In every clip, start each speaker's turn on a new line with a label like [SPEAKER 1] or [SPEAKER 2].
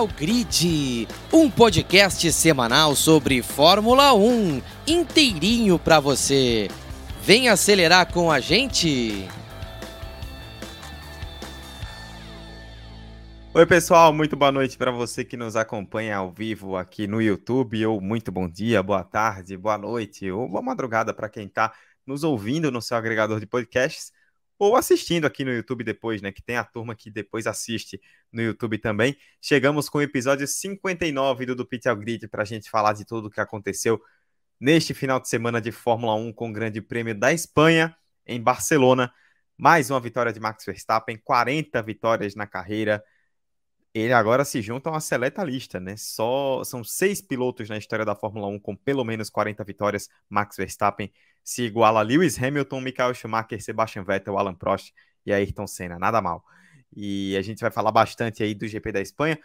[SPEAKER 1] Final Grid, um podcast semanal sobre Fórmula 1, inteirinho para você. Vem acelerar com a gente.
[SPEAKER 2] Oi, pessoal, muito boa noite para você que nos acompanha ao vivo aqui no YouTube, ou muito bom dia, boa tarde, boa noite, ou boa madrugada para quem está nos ouvindo no seu agregador de podcasts ou assistindo aqui no YouTube depois, né? Que tem a turma que depois assiste no YouTube também. Chegamos com o episódio 59 do Do Pit ao Grid para a gente falar de tudo o que aconteceu neste final de semana de Fórmula 1 com o Grande Prêmio da Espanha em Barcelona. Mais uma vitória de Max Verstappen, 40 vitórias na carreira. Ele agora se junta a uma seleta lista, né? Só são seis pilotos na história da Fórmula 1 com pelo menos 40 vitórias. Max Verstappen se iguala a Lewis Hamilton, Michael Schumacher, Sebastian Vettel, Alan Prost e Ayrton Senna. Nada mal. E a gente vai falar bastante aí do GP da Espanha.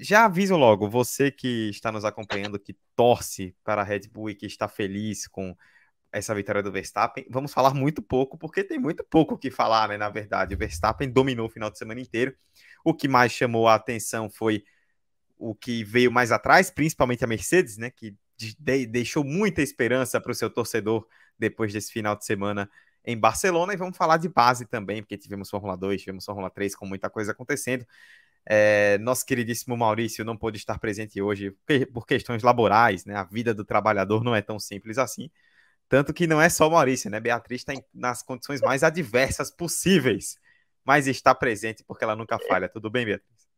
[SPEAKER 2] Já aviso logo, você que está nos acompanhando, que torce para a Red Bull e que está feliz com essa vitória do Verstappen, vamos falar muito pouco, porque tem muito pouco o que falar, né? Na verdade, o Verstappen dominou o final de semana inteiro. O que mais chamou a atenção foi o que veio mais atrás, principalmente a Mercedes, né? Que de, deixou muita esperança para o seu torcedor depois desse final de semana em Barcelona. E vamos falar de base também, porque tivemos Fórmula 2, tivemos Fórmula 3 com muita coisa acontecendo. É, nosso queridíssimo Maurício não pôde estar presente hoje por questões laborais, né? A vida do trabalhador não é tão simples assim. Tanto que não é só Maurício, né? Beatriz está nas condições mais adversas possíveis, mas está presente porque ela nunca falha. Tudo bem, Beatriz?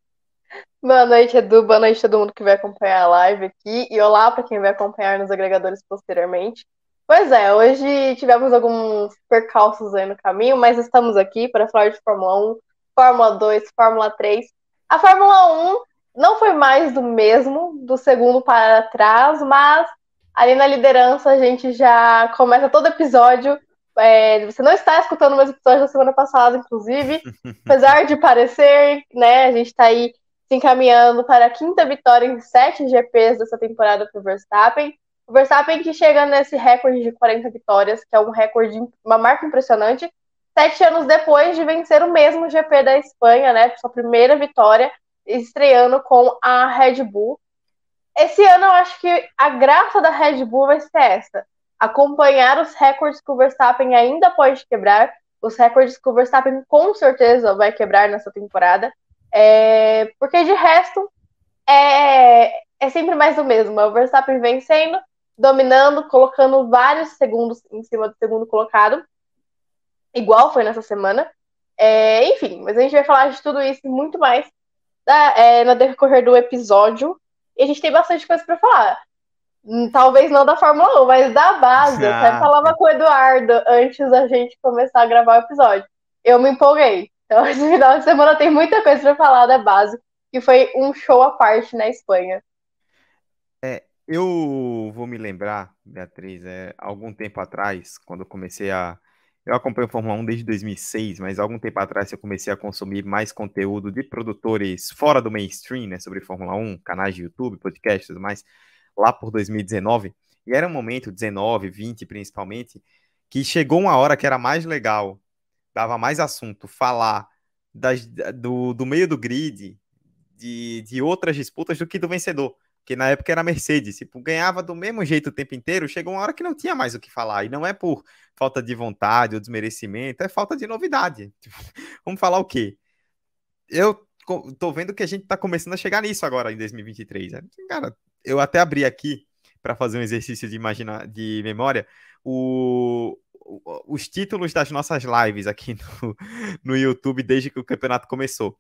[SPEAKER 3] Boa noite, Edu. Boa noite a todo mundo que vai acompanhar a live aqui. E olá para quem vai acompanhar nos agregadores posteriormente. Pois é, hoje tivemos alguns percalços aí no caminho, mas estamos aqui para falar de Fórmula 1, Fórmula 2, Fórmula 3. A Fórmula 1 não foi mais do mesmo, do segundo para trás, mas ali na liderança a gente já começa todo episódio. É, você não está escutando o mesmo episódio da semana passada, inclusive, apesar de parecer, né? A gente está aí se encaminhando para a quinta vitória em sete GPs dessa temporada para o Verstappen. O Verstappen que chega nesse recorde de 40 vitórias, que é um recorde, uma marca impressionante, sete anos depois de vencer o mesmo GP da Espanha, né? Sua primeira vitória, estreando com a Red Bull. Esse ano eu acho que a graça da Red Bull vai ser essa: acompanhar os recordes que o Verstappen ainda pode quebrar, os recordes que o Verstappen com certeza vai quebrar nessa temporada. É, porque de resto é, é sempre mais o mesmo. É o Verstappen vencendo, dominando, colocando vários segundos em cima do segundo colocado, igual foi nessa semana. É, enfim, mas a gente vai falar de tudo isso e muito mais da, é, no decorrer do episódio. E a gente tem bastante coisa para falar. Hum, talvez não da Fórmula 1, mas da base. Ah. Eu até falava com o Eduardo antes da gente começar a gravar o episódio. Eu me empolguei. Então, esse final de semana tem muita coisa para falar da base, que foi um show à parte na Espanha.
[SPEAKER 2] É, eu vou me lembrar, Beatriz, é, algum tempo atrás, quando eu comecei a. Eu acompanho a Fórmula 1 desde 2006, mas algum tempo atrás eu comecei a consumir mais conteúdo de produtores fora do mainstream, né, sobre Fórmula 1, canais de YouTube, podcasts e tudo mais, lá por 2019. E era um momento, 19, 20 principalmente, que chegou uma hora que era mais legal dava mais assunto falar das, do, do meio do grid, de, de outras disputas do que do vencedor. Que na época era Mercedes, tipo, ganhava do mesmo jeito o tempo inteiro, chegou uma hora que não tinha mais o que falar. E não é por falta de vontade ou desmerecimento, é falta de novidade. Vamos falar o quê? Eu tô vendo que a gente tá começando a chegar nisso agora em 2023. Né? Cara, eu até abri aqui para fazer um exercício de imagina de memória o, os títulos das nossas lives aqui no, no YouTube desde que o campeonato começou.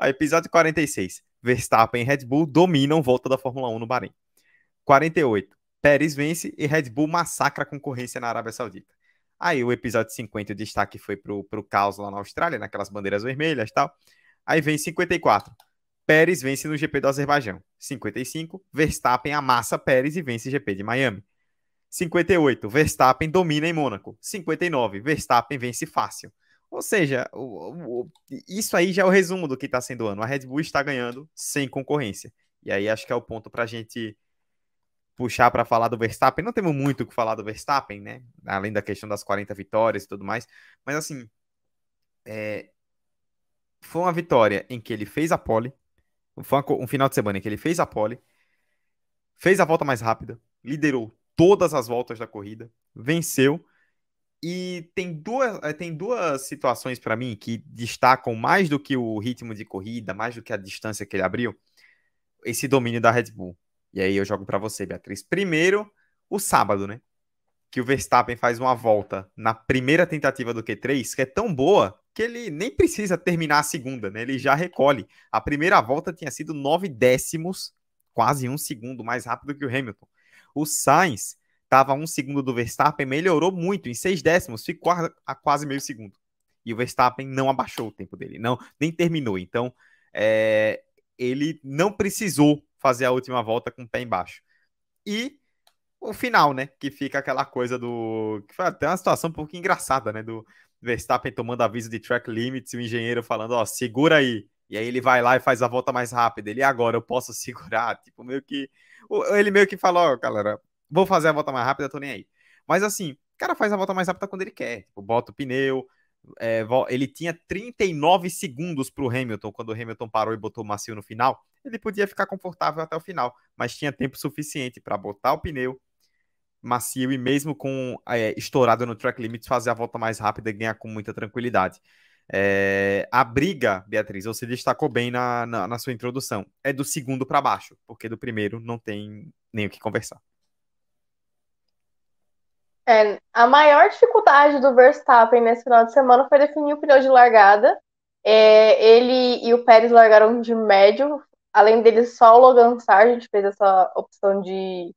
[SPEAKER 2] O episódio 46. Verstappen e Red Bull dominam volta da Fórmula 1 no Bahrein. 48. Pérez vence e Red Bull massacra a concorrência na Arábia Saudita. Aí o episódio 50, o destaque foi pro, pro caos lá na Austrália, naquelas bandeiras vermelhas e tal. Aí vem 54. Pérez vence no GP do Azerbaijão. 55. Verstappen amassa Pérez e vence GP de Miami. 58, Verstappen domina em Mônaco. 59, Verstappen vence fácil. Ou seja, o, o, isso aí já é o resumo do que está sendo o ano. A Red Bull está ganhando sem concorrência. E aí acho que é o ponto para a gente puxar para falar do Verstappen. Não temos muito o que falar do Verstappen, né? Além da questão das 40 vitórias e tudo mais. Mas assim, é... foi uma vitória em que ele fez a pole, Foi um final de semana em que ele fez a pole, fez a volta mais rápida, liderou todas as voltas da corrida, venceu. E tem duas, eh, tem duas situações para mim que destacam mais do que o ritmo de corrida, mais do que a distância que ele abriu, esse domínio da Red Bull. E aí eu jogo para você, Beatriz. Primeiro, o sábado, né? Que o Verstappen faz uma volta na primeira tentativa do Q3, que é tão boa que ele nem precisa terminar a segunda, né? Ele já recolhe. A primeira volta tinha sido nove décimos, quase um segundo mais rápido que o Hamilton. O Sainz estava um segundo do Verstappen, melhorou muito, em seis décimos, ficou a quase meio segundo. E o Verstappen não abaixou o tempo dele, não nem terminou. Então, é, ele não precisou fazer a última volta com o pé embaixo. E o final, né? Que fica aquela coisa do. Que foi até uma situação um pouco engraçada, né? Do Verstappen tomando aviso de track limits, o engenheiro falando, ó, segura aí. E aí ele vai lá e faz a volta mais rápida. Ele, agora eu posso segurar? Tipo, meio que. Ele meio que falou, ó, galera, vou fazer a volta mais rápida, tô nem aí. Mas assim, o cara faz a volta mais rápida quando ele quer. Tipo, bota o pneu. É, ele tinha 39 segundos pro Hamilton quando o Hamilton parou e botou o macio no final. Ele podia ficar confortável até o final, mas tinha tempo suficiente para botar o pneu, macio e mesmo com é, estourado no track limits, fazer a volta mais rápida e ganhar com muita tranquilidade. É, a briga, Beatriz, você destacou bem na, na, na sua introdução, é do segundo para baixo, porque do primeiro não tem nem o que conversar.
[SPEAKER 3] É, a maior dificuldade do Verstappen nesse final de semana foi definir o pneu de largada. É, ele e o Pérez largaram de médio, além dele só o Logan Sargent fez essa opção de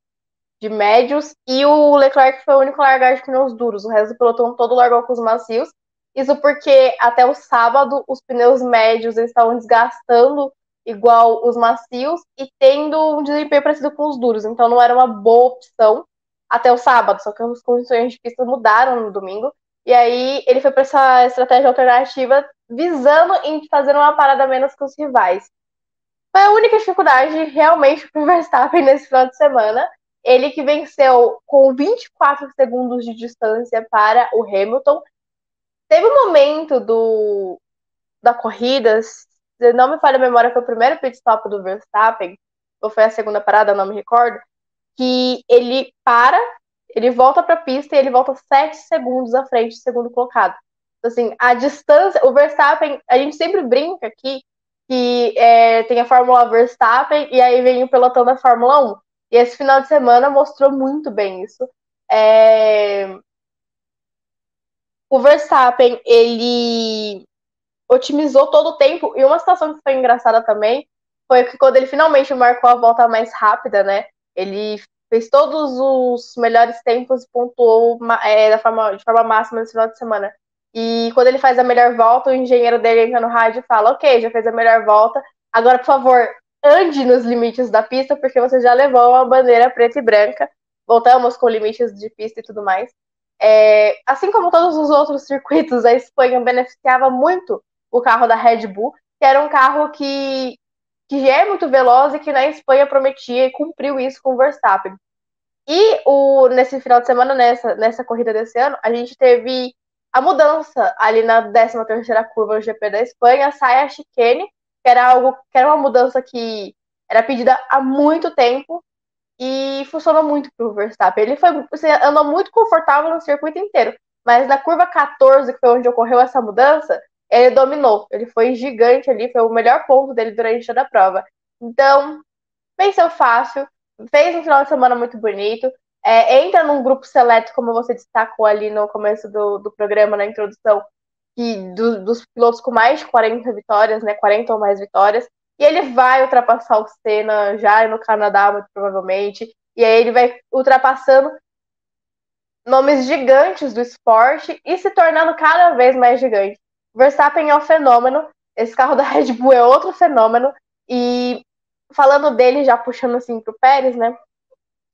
[SPEAKER 3] de médios, e o Leclerc foi o único a largar de pneus duros. O resto do pelotão todo largou com os macios. Isso porque até o sábado os pneus médios estavam desgastando igual os macios e tendo um desempenho parecido com os duros. Então não era uma boa opção até o sábado, só que as condições de pista mudaram no domingo. E aí ele foi para essa estratégia alternativa visando em fazer uma parada menos que os rivais. Foi a única dificuldade realmente para o Verstappen nesse final de semana. Ele que venceu com 24 segundos de distância para o Hamilton. Teve um momento do, da corrida, se não me falha a memória, foi o primeiro pit stop do Verstappen, ou foi a segunda parada, não me recordo, que ele para, ele volta para a pista e ele volta 7 segundos à frente do segundo colocado. Então, assim, a distância, o Verstappen, a gente sempre brinca aqui que é, tem a Fórmula Verstappen e aí vem o pelotão da Fórmula 1. E esse final de semana mostrou muito bem isso. É... O Verstappen, ele otimizou todo o tempo. E uma situação que foi engraçada também foi que quando ele finalmente marcou a volta mais rápida, né? Ele fez todos os melhores tempos e pontuou é, da forma, de forma máxima nesse final de semana. E quando ele faz a melhor volta, o engenheiro dele entra no rádio e fala: Ok, já fez a melhor volta, agora, por favor, ande nos limites da pista, porque você já levou uma bandeira preta e branca. Voltamos com limites de pista e tudo mais. É, assim como todos os outros circuitos, a Espanha beneficiava muito o carro da Red Bull, que era um carro que, que é muito veloz e que na Espanha prometia e cumpriu isso com o Verstappen. E o, nesse final de semana, nessa, nessa corrida desse ano, a gente teve a mudança ali na 13 terceira curva do GP da Espanha, sai a chicane, que era algo que era uma mudança que era pedida há muito tempo e funcionou muito para o Verstappen. Ele foi assim, andou muito confortável no circuito inteiro, mas na curva 14, que foi onde ocorreu essa mudança, ele dominou. Ele foi gigante ali, foi o melhor ponto dele durante toda a prova. Então, venceu fácil, fez um final de semana muito bonito. É, entra num grupo seleto, como você destacou ali no começo do, do programa, na introdução, que do, dos pilotos com mais de 40 vitórias, né, 40 ou mais vitórias, e ele vai ultrapassar o Senna já no Canadá, muito provavelmente, e aí ele vai ultrapassando nomes gigantes do esporte e se tornando cada vez mais gigante. Verstappen é um fenômeno, esse carro da Red Bull é outro fenômeno, e falando dele, já puxando assim pro Pérez, né,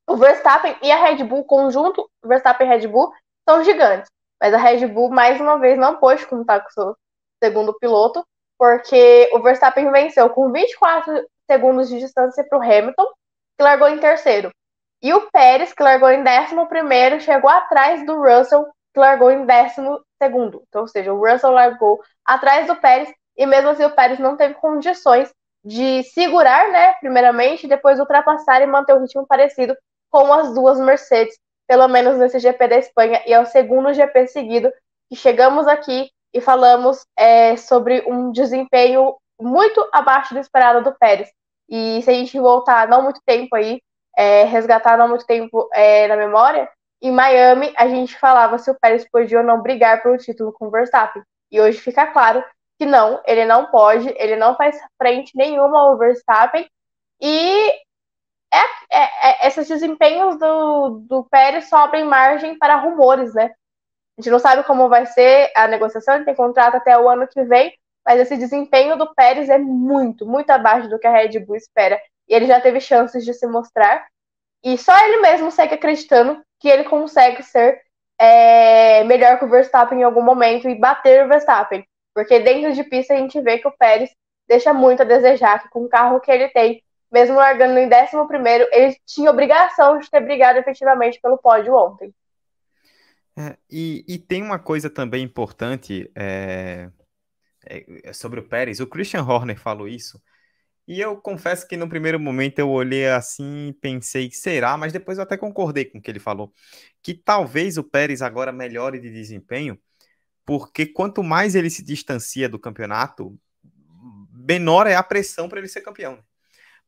[SPEAKER 3] o Verstappen e a Red Bull, conjunto Verstappen e Red Bull, são gigantes. Mas a Red Bull, mais uma vez, não pôde contar com o seu segundo piloto, porque o Verstappen venceu com 24 segundos de distância para o Hamilton, que largou em terceiro. E o Pérez, que largou em décimo primeiro, chegou atrás do Russell, que largou em décimo segundo. Então, ou seja, o Russell largou atrás do Pérez, e mesmo assim o Pérez não teve condições de segurar, né, primeiramente, depois ultrapassar e manter o ritmo parecido com as duas Mercedes, pelo menos nesse GP da Espanha, e é o segundo GP seguido que chegamos aqui e falamos é, sobre um desempenho muito abaixo do esperado do Pérez. E se a gente voltar não muito tempo aí, é, resgatar não muito tempo é, na memória, em Miami a gente falava se o Pérez podia ou não brigar pelo título com o Verstappen. E hoje fica claro que não, ele não pode, ele não faz frente nenhuma ao Verstappen. E é, é, é, esses desempenhos do, do Pérez só abrem margem para rumores, né? A gente não sabe como vai ser a negociação, ele tem contrato até o ano que vem, mas esse desempenho do Pérez é muito, muito abaixo do que a Red Bull espera. E ele já teve chances de se mostrar. E só ele mesmo segue acreditando que ele consegue ser é, melhor que o Verstappen em algum momento e bater o Verstappen. Porque dentro de pista a gente vê que o Pérez deixa muito a desejar, que com o carro que ele tem, mesmo largando em 11, ele tinha obrigação de ter brigado efetivamente pelo pódio ontem.
[SPEAKER 2] É, e, e, tem uma coisa também importante é, é, sobre o Pérez. O Christian Horner falou isso. E eu confesso que no primeiro momento eu olhei assim e pensei, será? Mas depois eu até concordei com o que ele falou. Que talvez o Pérez agora melhore de desempenho, porque quanto mais ele se distancia do campeonato, menor é a pressão para ele ser campeão.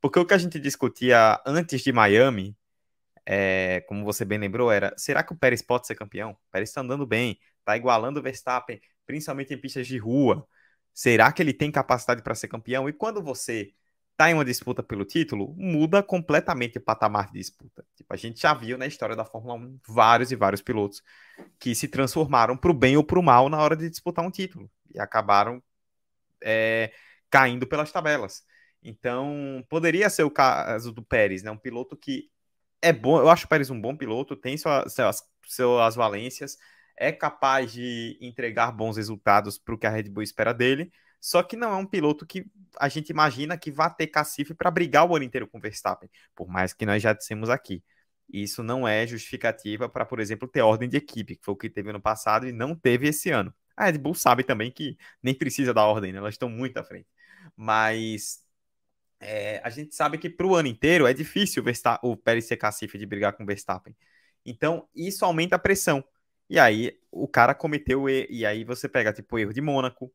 [SPEAKER 2] Porque o que a gente discutia antes de Miami, é, como você bem lembrou, era: será que o Pérez pode ser campeão? O Pérez está andando bem, está igualando o Verstappen, principalmente em pistas de rua. Será que ele tem capacidade para ser campeão? E quando você está em uma disputa pelo título, muda completamente o patamar de disputa. Tipo, a gente já viu na história da Fórmula 1 vários e vários pilotos que se transformaram para o bem ou para o mal na hora de disputar um título e acabaram é, caindo pelas tabelas. Então, poderia ser o caso do Pérez, né? Um piloto que é bom, eu acho o Pérez um bom piloto, tem suas, suas, suas valências, é capaz de entregar bons resultados para o que a Red Bull espera dele, só que não é um piloto que a gente imagina que vá ter cacife para brigar o ano inteiro com o Verstappen, por mais que nós já dissemos aqui. Isso não é justificativa para, por exemplo, ter ordem de equipe, que foi o que teve ano passado e não teve esse ano. A Red Bull sabe também que nem precisa da ordem, né? elas estão muito à frente. Mas é, a gente sabe que para o ano inteiro é difícil o, o Pérez ser cacife de brigar com o Verstappen. Então, isso aumenta a pressão. E aí, o cara cometeu. E aí, você pega, tipo, o erro de Mônaco,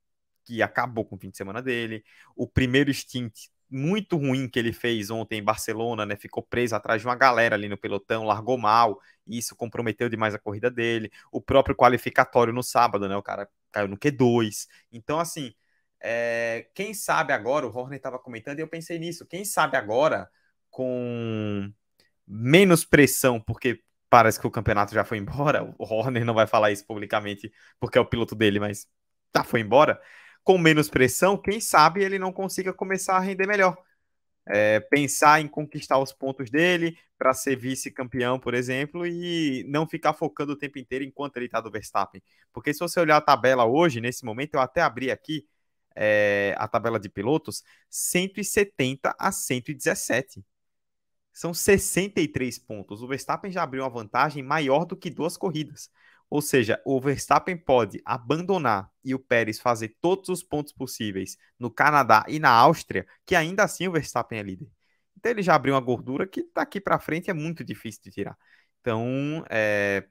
[SPEAKER 2] que acabou com o fim de semana dele. O primeiro stint muito ruim que ele fez ontem em Barcelona, né? Ficou preso atrás de uma galera ali no pelotão, largou mal, e isso comprometeu demais a corrida dele. O próprio qualificatório no sábado, né? O cara caiu no Q2. Então, assim, é... quem sabe agora, o Horner estava comentando, e eu pensei nisso, quem sabe agora, com menos pressão, porque parece que o campeonato já foi embora, o Horner não vai falar isso publicamente porque é o piloto dele, mas já foi embora com menos pressão, quem sabe ele não consiga começar a render melhor. É, pensar em conquistar os pontos dele para ser vice-campeão, por exemplo, e não ficar focando o tempo inteiro enquanto ele está do Verstappen. Porque se você olhar a tabela hoje, nesse momento, eu até abri aqui é, a tabela de pilotos, 170 a 117. São 63 pontos. O Verstappen já abriu uma vantagem maior do que duas corridas. Ou seja, o Verstappen pode abandonar e o Pérez fazer todos os pontos possíveis no Canadá e na Áustria, que ainda assim o Verstappen é líder. Então ele já abriu uma gordura que daqui para frente é muito difícil de tirar. Então é,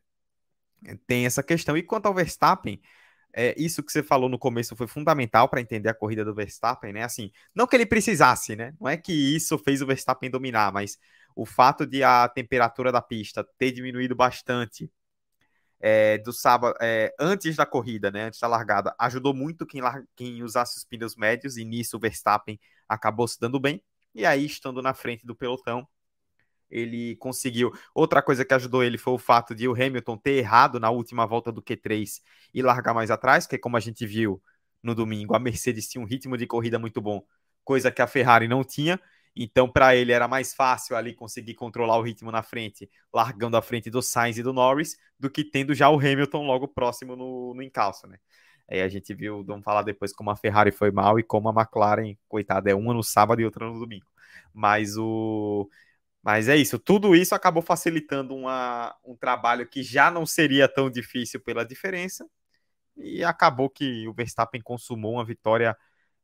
[SPEAKER 2] tem essa questão. E quanto ao Verstappen, é, isso que você falou no começo foi fundamental para entender a corrida do Verstappen, né? Assim, não que ele precisasse, né? Não é que isso fez o Verstappen dominar, mas o fato de a temperatura da pista ter diminuído bastante é, do sábado, é, antes da corrida, né, antes da largada, ajudou muito quem, quem usasse os pneus médios, e nisso o Verstappen acabou se dando bem, e aí, estando na frente do pelotão, ele conseguiu. Outra coisa que ajudou ele foi o fato de o Hamilton ter errado na última volta do Q3 e largar mais atrás, que como a gente viu no domingo, a Mercedes tinha um ritmo de corrida muito bom, coisa que a Ferrari não tinha, então, para ele era mais fácil ali conseguir controlar o ritmo na frente, largando a frente do Sainz e do Norris, do que tendo já o Hamilton logo próximo no, no encalço, né? Aí a gente viu, vamos falar depois como a Ferrari foi mal e como a McLaren, coitada, é uma no sábado e outra no domingo. Mas o mas é isso, tudo isso acabou facilitando uma, um trabalho que já não seria tão difícil pela diferença e acabou que o Verstappen consumou uma vitória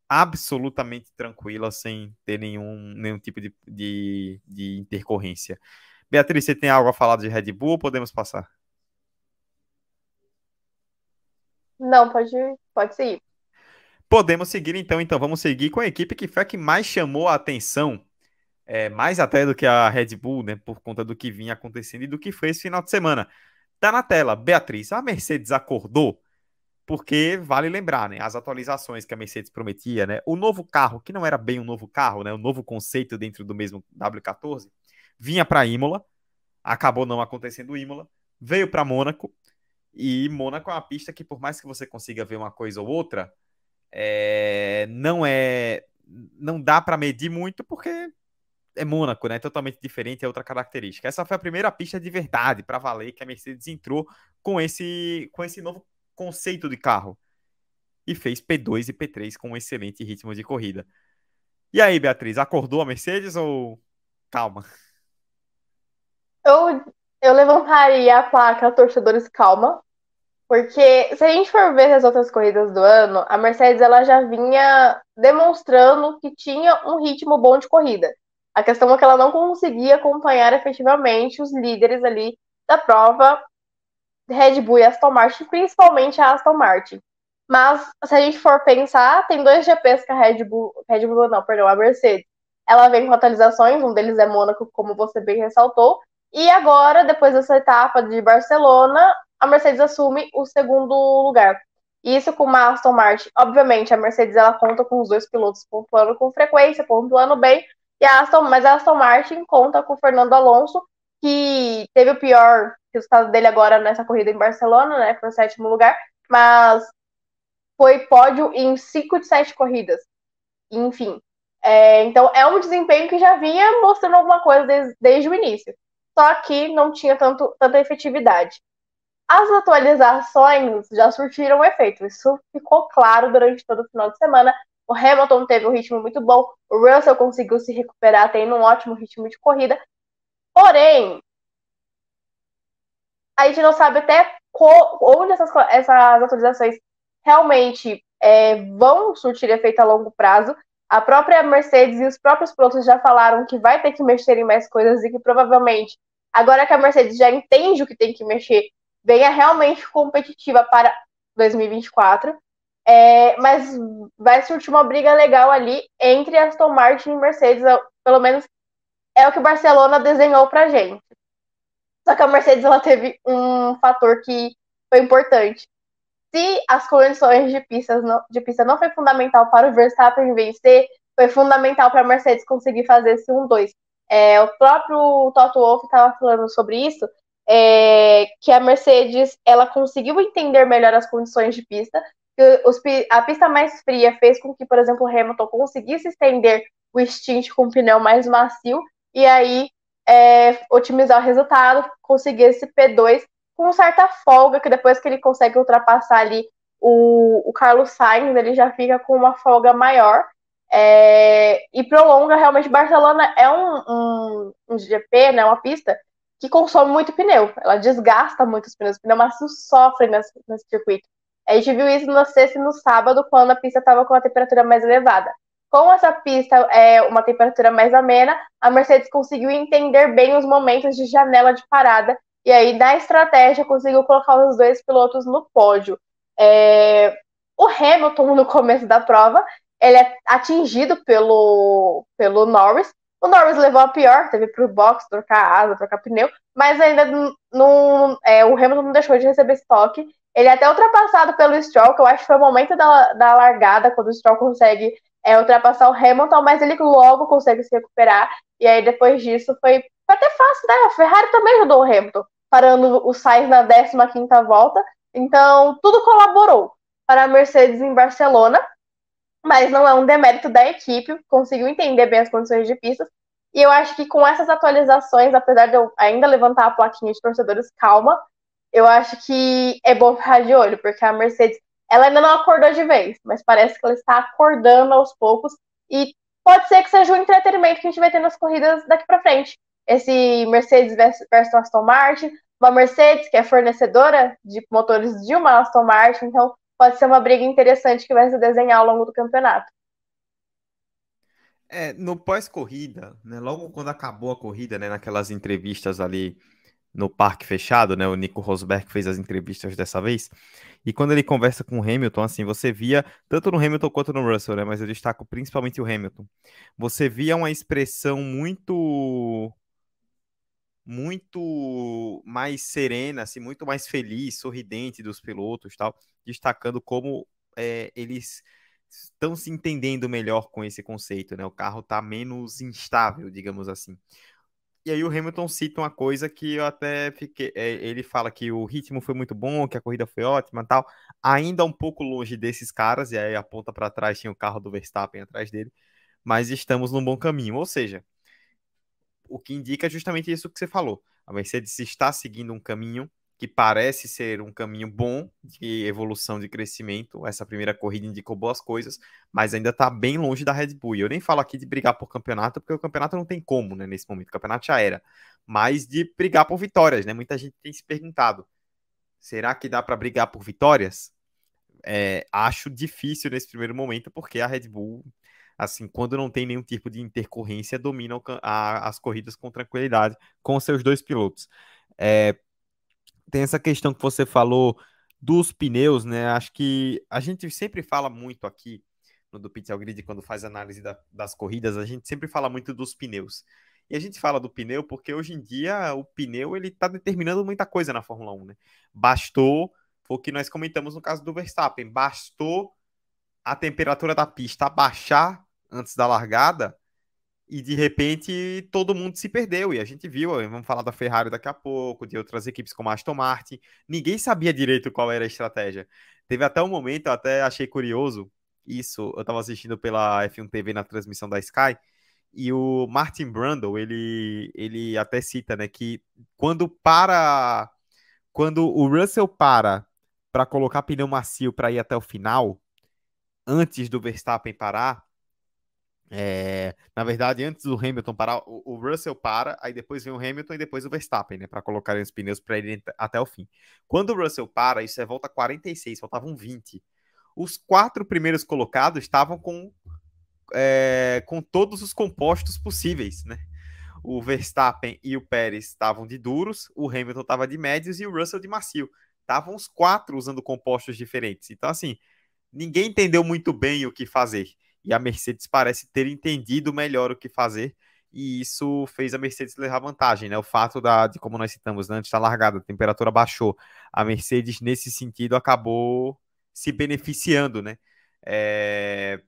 [SPEAKER 2] absolutamente tranquila, sem ter nenhum, nenhum tipo de, de, de intercorrência. Beatriz, você tem algo a falar de Red Bull ou podemos passar?
[SPEAKER 3] Não, pode, pode seguir.
[SPEAKER 2] Podemos seguir então, então vamos seguir com a equipe que foi a que mais chamou a atenção, é, mais até do que a Red Bull, né, por conta do que vinha acontecendo e do que foi esse final de semana. Tá na tela, Beatriz, a Mercedes acordou, porque vale lembrar, né, as atualizações que a Mercedes prometia, né, o novo carro, que não era bem um novo carro, né, o novo conceito dentro do mesmo W14, vinha para Imola, acabou não acontecendo Imola, veio para Mônaco, e Mônaco é uma pista que por mais que você consiga ver uma coisa ou outra, é, não é. Não dá para medir muito porque é Mônaco, né? Totalmente diferente, é outra característica. Essa foi a primeira pista de verdade para valer que a Mercedes entrou com esse, com esse novo conceito de carro e fez P2 e P3 com um excelente ritmo de corrida. E aí, Beatriz, acordou a Mercedes ou calma?
[SPEAKER 3] Eu, eu levantaria a placa torcedores calma, porque se a gente for ver as outras corridas do ano, a Mercedes ela já vinha demonstrando que tinha um ritmo bom de corrida. A questão é que ela não conseguia acompanhar efetivamente os líderes ali da prova, Red Bull e Aston Martin, principalmente a Aston Martin. Mas se a gente for pensar, tem dois GPs que a Red Bull, Red Bull não, perdão, a Mercedes. Ela vem com atualizações, um deles é Mônaco, como você bem ressaltou, e agora, depois dessa etapa de Barcelona, a Mercedes assume o segundo lugar. Isso com uma Aston Martin. Obviamente, a Mercedes ela conta com os dois pilotos pontuando com frequência, pontuando bem. E a Aston, mas a Aston Martin conta com o Fernando Alonso, que teve o pior resultado dele agora nessa corrida em Barcelona, né? Foi o sétimo lugar, mas foi pódio em cinco de sete corridas. Enfim. É, então é um desempenho que já vinha mostrando alguma coisa desde, desde o início. Só que não tinha tanto, tanta efetividade. As atualizações já surtiram efeito, isso ficou claro durante todo o final de semana. O Hamilton teve um ritmo muito bom, o Russell conseguiu se recuperar, tendo um ótimo ritmo de corrida. Porém, a gente não sabe até onde essas, essas atualizações realmente é, vão surtir efeito a longo prazo. A própria Mercedes e os próprios pilotos já falaram que vai ter que mexer em mais coisas e que provavelmente, agora que a Mercedes já entende o que tem que mexer, venha realmente competitiva para 2024. É, mas vai surtir uma briga legal ali entre Aston Martin e Mercedes, pelo menos é o que o Barcelona desenhou pra gente. Só que a Mercedes ela teve um fator que foi importante. Se as condições de, pistas não, de pista não foi fundamental para o Verstappen vencer, foi fundamental para a Mercedes conseguir fazer esse 1-2. É, o próprio Toto Wolff estava falando sobre isso, é, que a Mercedes ela conseguiu entender melhor as condições de pista. Os, a pista mais fria fez com que, por exemplo, o Hamilton conseguisse estender o stint com o pneu mais macio e aí é, otimizar o resultado, conseguir esse P2 com certa folga, que depois que ele consegue ultrapassar ali o, o Carlos Sainz, ele já fica com uma folga maior. É, e prolonga realmente. Barcelona é um, um, um GP, né, uma pista que consome muito pneu. Ela desgasta muito os pneus. O pneu macio sofre nesse, nesse circuito. A gente viu isso na sexta e no sábado, quando a pista estava com a temperatura mais elevada. Com essa pista é uma temperatura mais amena, a Mercedes conseguiu entender bem os momentos de janela de parada e aí, na estratégia, conseguiu colocar os dois pilotos no pódio. É... O Hamilton, no começo da prova, ele é atingido pelo, pelo Norris, o Norris levou a pior, teve pro box trocar asa, trocar pneu, mas ainda não, é, o Hamilton não deixou de receber estoque. Ele é até ultrapassado pelo Stroll, que eu acho que foi o momento da, da largada, quando o Stroll consegue é, ultrapassar o Hamilton, mas ele logo consegue se recuperar. E aí, depois disso, foi, até fácil, né? A Ferrari também ajudou o Hamilton, parando o Sainz na 15 volta. Então, tudo colaborou para a Mercedes em Barcelona mas não é um demérito da equipe, conseguiu entender bem as condições de pista. E eu acho que com essas atualizações, apesar de eu ainda levantar a plaquinha de torcedores calma, eu acho que é bom ficar de olho, porque a Mercedes, ela ainda não acordou de vez, mas parece que ela está acordando aos poucos e pode ser que seja o entretenimento que a gente vai ter nas corridas daqui para frente. Esse Mercedes versus Aston Martin, uma Mercedes que é fornecedora de motores de uma Aston Martin, então pode ser uma briga interessante que vai se desenhar ao longo do campeonato.
[SPEAKER 2] É, no pós-corrida, né, logo quando acabou a corrida, né, naquelas entrevistas ali no parque fechado, né, o Nico Rosberg fez as entrevistas dessa vez, e quando ele conversa com o Hamilton, assim, você via, tanto no Hamilton quanto no Russell, né, mas eu destaco principalmente o Hamilton, você via uma expressão muito muito mais serena, assim, muito mais feliz, sorridente dos pilotos, tal, destacando como é, eles estão se entendendo melhor com esse conceito, né? O carro está menos instável, digamos assim. E aí o Hamilton cita uma coisa que eu até fiquei. É, ele fala que o ritmo foi muito bom, que a corrida foi ótima tal. Ainda um pouco longe desses caras, e aí aponta para trás, tinha o carro do Verstappen atrás dele. Mas estamos num bom caminho. Ou seja, o que indica justamente isso que você falou. A Mercedes está seguindo um caminho que parece ser um caminho bom de evolução, de crescimento. Essa primeira corrida indicou boas coisas, mas ainda está bem longe da Red Bull. E eu nem falo aqui de brigar por campeonato, porque o campeonato não tem como, né, nesse momento. O campeonato já era. Mas de brigar por vitórias, né? Muita gente tem se perguntado: será que dá para brigar por vitórias? É, acho difícil nesse primeiro momento, porque a Red Bull assim, quando não tem nenhum tipo de intercorrência, domina a, as corridas com tranquilidade com seus dois pilotos. É, tem essa questão que você falou dos pneus, né? Acho que a gente sempre fala muito aqui no do Pixel Grid, quando faz análise da, das corridas, a gente sempre fala muito dos pneus. E a gente fala do pneu porque hoje em dia o pneu ele está determinando muita coisa na Fórmula 1, né? Bastou, foi o que nós comentamos no caso do Verstappen, bastou a temperatura da pista baixar antes da largada e de repente todo mundo se perdeu. E a gente viu, vamos falar da Ferrari daqui a pouco, de outras equipes como a Aston Martin. Ninguém sabia direito qual era a estratégia. Teve até um momento, eu até achei curioso isso. Eu estava assistindo pela F1 TV na transmissão da Sky. E o Martin Brundle, ele, ele até cita, né, que quando para, quando o Russell para para colocar pneu macio para ir até o final, antes do Verstappen parar, é, na verdade, antes do Hamilton parar, o, o, Russell para, aí depois vem o Hamilton e depois o Verstappen, né, para colocar os pneus para ele até o fim. Quando o Russell para, isso é volta 46, faltavam 20. Os quatro primeiros colocados estavam com, é, com todos os compostos possíveis, né? O Verstappen e o Pérez estavam de duros, o Hamilton estava de médios e o Russell de macio. Estavam os quatro usando compostos diferentes. Então, assim, ninguém entendeu muito bem o que fazer. E a Mercedes parece ter entendido melhor o que fazer. E isso fez a Mercedes levar vantagem, né? O fato da, de, como nós citamos, né, antes da largada, a temperatura baixou. A Mercedes, nesse sentido, acabou se beneficiando, né? É,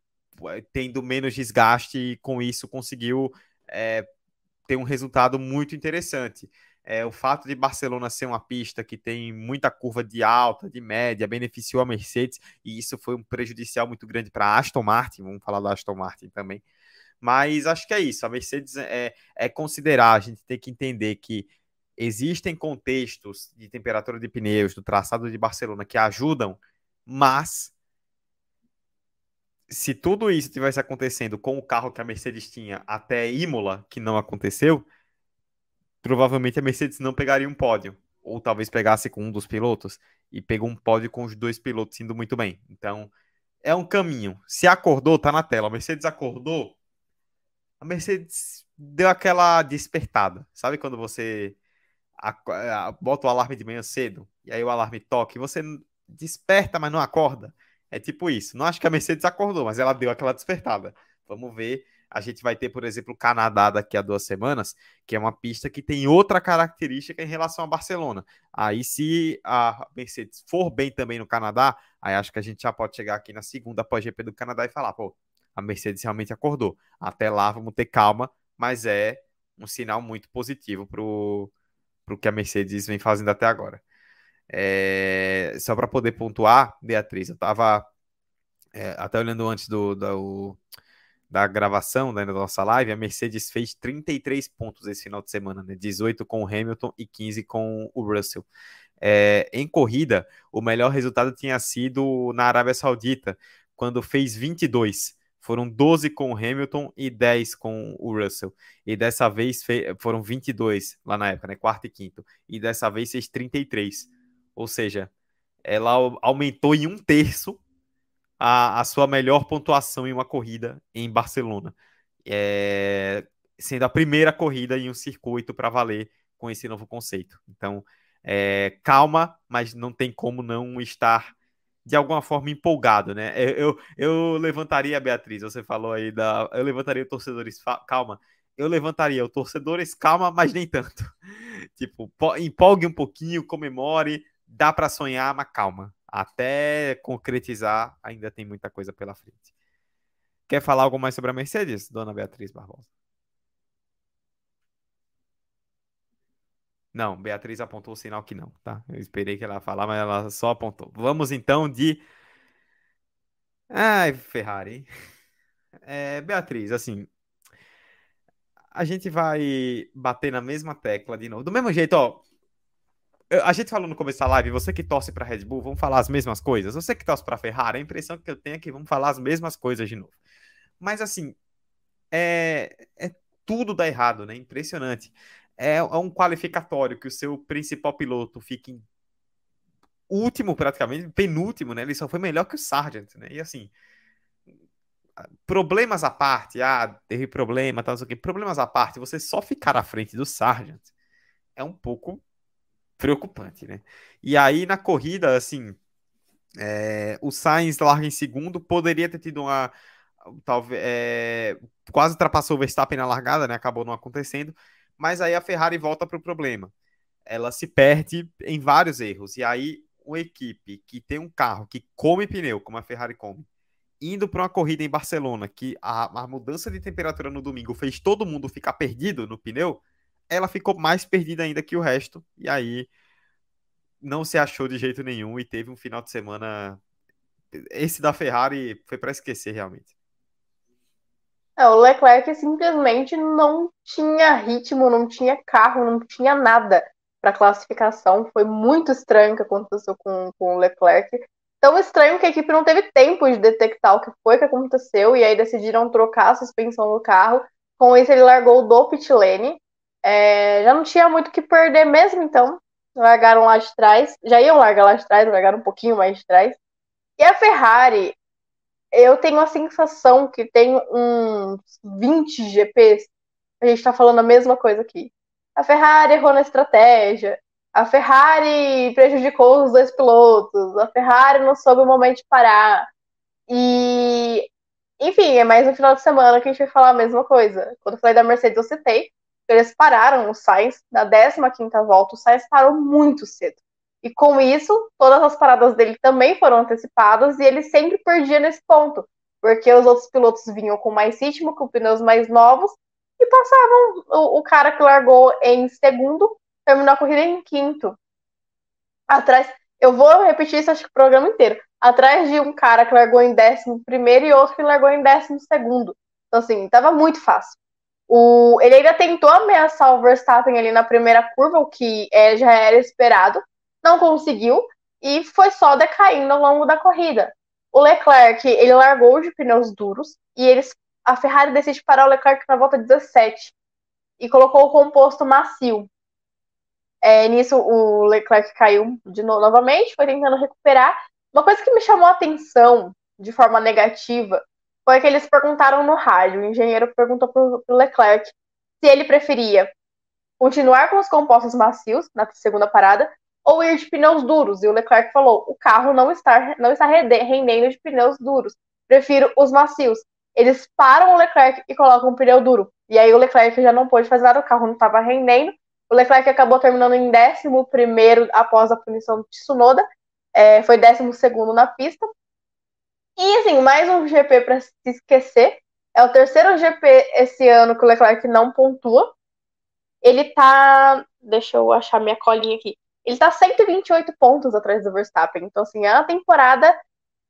[SPEAKER 2] tendo menos desgaste e com isso conseguiu é, ter um resultado muito interessante. É, o fato de Barcelona ser uma pista que tem muita curva de alta, de média, beneficiou a Mercedes e isso foi um prejudicial muito grande para a Aston Martin. Vamos falar da Aston Martin também. Mas acho que é isso. A Mercedes é, é considerar, a gente tem que entender que existem contextos de temperatura de pneus do traçado de Barcelona que ajudam, mas se tudo isso tivesse acontecendo com o carro que a Mercedes tinha até Imola, que não aconteceu, provavelmente a Mercedes não pegaria um pódio, ou talvez pegasse com um dos pilotos, e pegou um pódio com os dois pilotos indo muito bem. Então, é um caminho. Se acordou, tá na tela. A Mercedes acordou, a Mercedes deu aquela despertada. Sabe quando você bota o alarme de manhã cedo, e aí o alarme toca, e você desperta, mas não acorda? É tipo isso. Não acho que a Mercedes acordou, mas ela deu aquela despertada. Vamos ver a gente vai ter, por exemplo, o Canadá daqui a duas semanas, que é uma pista que tem outra característica em relação a Barcelona. Aí, se a Mercedes for bem também no Canadá, aí acho que a gente já pode chegar aqui na segunda pós-GP do Canadá e falar, pô, a Mercedes realmente acordou. Até lá, vamos ter calma, mas é um sinal muito positivo para o que a Mercedes vem fazendo até agora. É, só para poder pontuar, Beatriz, eu estava é, até olhando antes do, do, da gravação né, da nossa live, a Mercedes fez 33 pontos esse final de semana, né? 18 com o Hamilton e 15 com o Russell. É, em corrida, o melhor resultado tinha sido na Arábia Saudita, quando fez 22. Foram 12 com o Hamilton e 10 com o Russell. E dessa vez foram 22 lá na época, né? Quarto e quinto. E dessa vez fez 33. Ou seja, ela aumentou em um terço a, a sua melhor pontuação em uma corrida em Barcelona. é, sendo a primeira corrida em um circuito para valer com esse novo conceito. Então, é, calma, mas não tem como não estar de alguma forma empolgado, né? Eu, eu, levantaria, Beatriz, você falou aí da. Eu levantaria o torcedores, calma. Eu levantaria o torcedores, calma, mas nem tanto. tipo, empolgue um pouquinho, comemore, dá para sonhar, mas calma. Até concretizar, ainda tem muita coisa pela frente. Quer falar algo mais sobre a Mercedes, dona Beatriz Barbosa? Não, Beatriz apontou o sinal que não, tá? Eu esperei que ela falar, mas ela só apontou. Vamos então de. Ai, Ferrari. É, Beatriz, assim. A gente vai bater na mesma tecla de novo. Do mesmo jeito, ó. A gente falou no começo da live, você que torce para Red Bull, vamos falar as mesmas coisas. Você que torce para Ferrari, a impressão que eu tenho é que vamos falar as mesmas coisas de novo. Mas assim, é, é tudo dá errado, né? Impressionante é, é um qualificatório que o seu principal piloto fique em último, praticamente, penúltimo, né? Ele só foi melhor que o Sargent, né? E assim, problemas à parte, ah, teve problema, tal, não sei o problemas à parte, você só ficar à frente do Sargent é um pouco preocupante, né? E aí na corrida, assim, é, o Sainz larga em segundo, poderia ter tido uma talvez é, quase ultrapassou o Verstappen na largada, né? Acabou não acontecendo mas aí a Ferrari volta para o problema. Ela se perde em vários erros. E aí, uma equipe que tem um carro que come pneu, como a Ferrari come, indo para uma corrida em Barcelona, que a, a, mudança de temperatura no domingo fez todo mundo ficar perdido no pneu, ela ficou mais perdida ainda que o resto. E aí não se achou de jeito nenhum e teve um final de semana. Esse da Ferrari foi para esquecer realmente.
[SPEAKER 3] É, o Leclerc simplesmente não tinha ritmo, não tinha carro, não tinha nada para classificação. Foi muito estranho o que aconteceu com, com o Leclerc. Tão estranho que a equipe não teve tempo de detectar o que foi que aconteceu e aí decidiram trocar a suspensão do carro. Com isso, ele largou do pit lane. É, já não tinha muito o que perder mesmo, então largaram lá de trás. Já iam largar lá de trás, largaram um pouquinho mais de trás. E a Ferrari, eu tenho a sensação que tem uns 20 GPs, a gente está falando a mesma coisa aqui. A Ferrari errou na estratégia, a Ferrari prejudicou os dois pilotos, a Ferrari não soube o momento de parar. E, enfim, é mais um final de semana que a gente vai falar a mesma coisa. Quando eu falei da Mercedes, eu citei, eles pararam o Sainz na 15 volta, o Sainz parou muito cedo. E com isso, todas as paradas dele também foram antecipadas e ele sempre perdia nesse ponto, porque os outros pilotos vinham com mais ritmo, com pneus mais novos e passavam o, o cara que largou em segundo, terminou a corrida em quinto. Atrás, eu vou repetir isso acho que o programa inteiro. Atrás de um cara que largou em décimo primeiro e outro que largou em décimo segundo. Então, assim, tava muito fácil. O, ele ainda tentou ameaçar o Verstappen ali na primeira curva, o que é, já era esperado, não conseguiu e foi só decaindo ao longo da corrida. O Leclerc, ele largou de pneus duros e eles, a Ferrari decide parar o Leclerc na volta 17 e colocou o composto macio. É, nisso, o Leclerc caiu de novo, novamente, foi tentando recuperar. Uma coisa que me chamou a atenção de forma negativa foi que eles perguntaram no rádio, o engenheiro perguntou para o Leclerc se ele preferia continuar com os compostos macios na segunda parada ou ir de pneus duros. E o Leclerc falou: o carro não está, não está rendendo de pneus duros. Prefiro os macios. Eles param o Leclerc e colocam um pneu duro. E aí o Leclerc já não pôde fazer nada, o carro não estava rendendo. O Leclerc acabou terminando em 11 após a punição de Tsunoda. É, foi 12 na pista. E assim, mais um GP para se esquecer. É o terceiro GP esse ano que o Leclerc não pontua. Ele tá. Deixa eu achar minha colinha aqui. Ele tá 128 pontos atrás do Verstappen. Então, assim, é uma temporada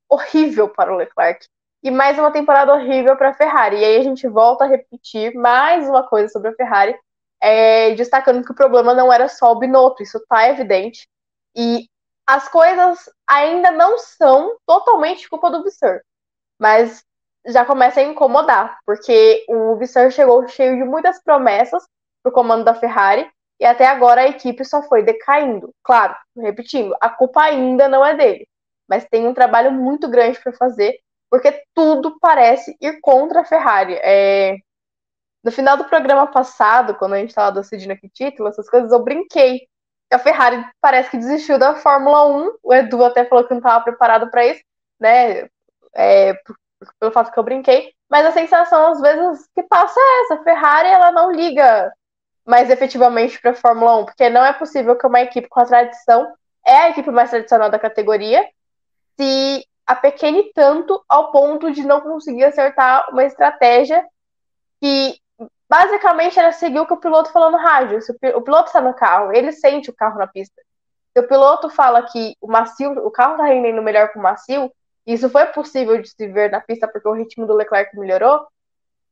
[SPEAKER 3] horrível para o Leclerc. E mais uma temporada horrível para a Ferrari. E aí a gente volta a repetir mais uma coisa sobre a Ferrari, é, destacando que o problema não era só o Binotto, isso tá evidente. E as coisas ainda não são totalmente culpa do Visser. Mas já começa a incomodar, porque o Visser chegou cheio de muitas promessas pro comando da Ferrari, e até agora a equipe só foi decaindo. Claro, repetindo, a culpa ainda não é dele, mas tem um trabalho muito grande para fazer, porque tudo parece ir contra a Ferrari. É, No final do programa passado, quando a gente estava decidindo aqui título, essas coisas, eu brinquei. A Ferrari parece que desistiu da Fórmula 1. O Edu até falou que não estava preparado para isso, né? É, pelo fato que eu brinquei. Mas a sensação, às vezes, que passa é essa. A Ferrari, ela não liga mais efetivamente para a Fórmula 1, porque não é possível que uma equipe com a tradição, é a equipe mais tradicional da categoria, se apequene tanto ao ponto de não conseguir acertar uma estratégia que basicamente era seguir o que o piloto falou no rádio. Se o piloto está no carro, ele sente o carro na pista. Se o piloto fala que o macio, o carro está rendendo melhor com o macio, isso foi possível de se ver na pista porque o ritmo do Leclerc melhorou,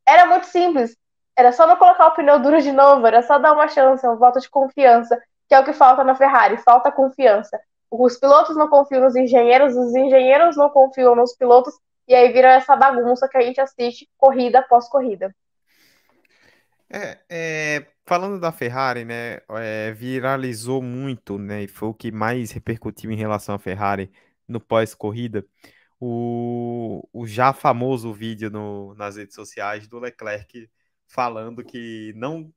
[SPEAKER 3] era muito simples. Era só não colocar o pneu duro de novo, era só dar uma chance, uma volta de confiança, que é o que falta na Ferrari, falta confiança. Os pilotos não confiam nos engenheiros, os engenheiros não confiam nos pilotos, e aí vira essa bagunça que a gente assiste corrida após corrida.
[SPEAKER 2] É, é, falando da Ferrari, né, é, viralizou muito, né, e foi o que mais repercutiu em relação à Ferrari no pós-corrida, o, o já famoso vídeo no, nas redes sociais do Leclerc falando que não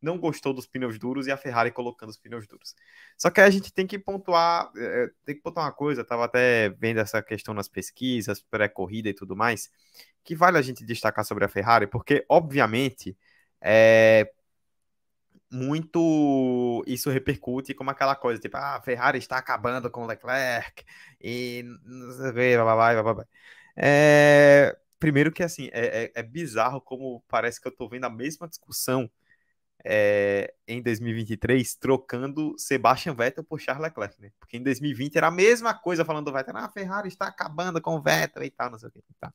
[SPEAKER 2] não gostou dos pneus duros e a Ferrari colocando os pneus duros. Só que a gente tem que pontuar, é, tem que pontuar uma coisa, estava até vendo essa questão nas pesquisas, pré-corrida e tudo mais, que vale a gente destacar sobre a Ferrari, porque, obviamente, é, muito isso repercute como aquela coisa, tipo, ah, a Ferrari está acabando com Leclerc e não sei o que, blá, blá, blá, blá. É, primeiro que assim, é, é, é, bizarro como parece que eu tô vendo a mesma discussão é, em 2023, trocando Sebastian Vettel por Charles Leclerc, né? Porque em 2020 era a mesma coisa falando do Vettel, ah, a Ferrari está acabando com o Vettel e tal, não sei o que, tá.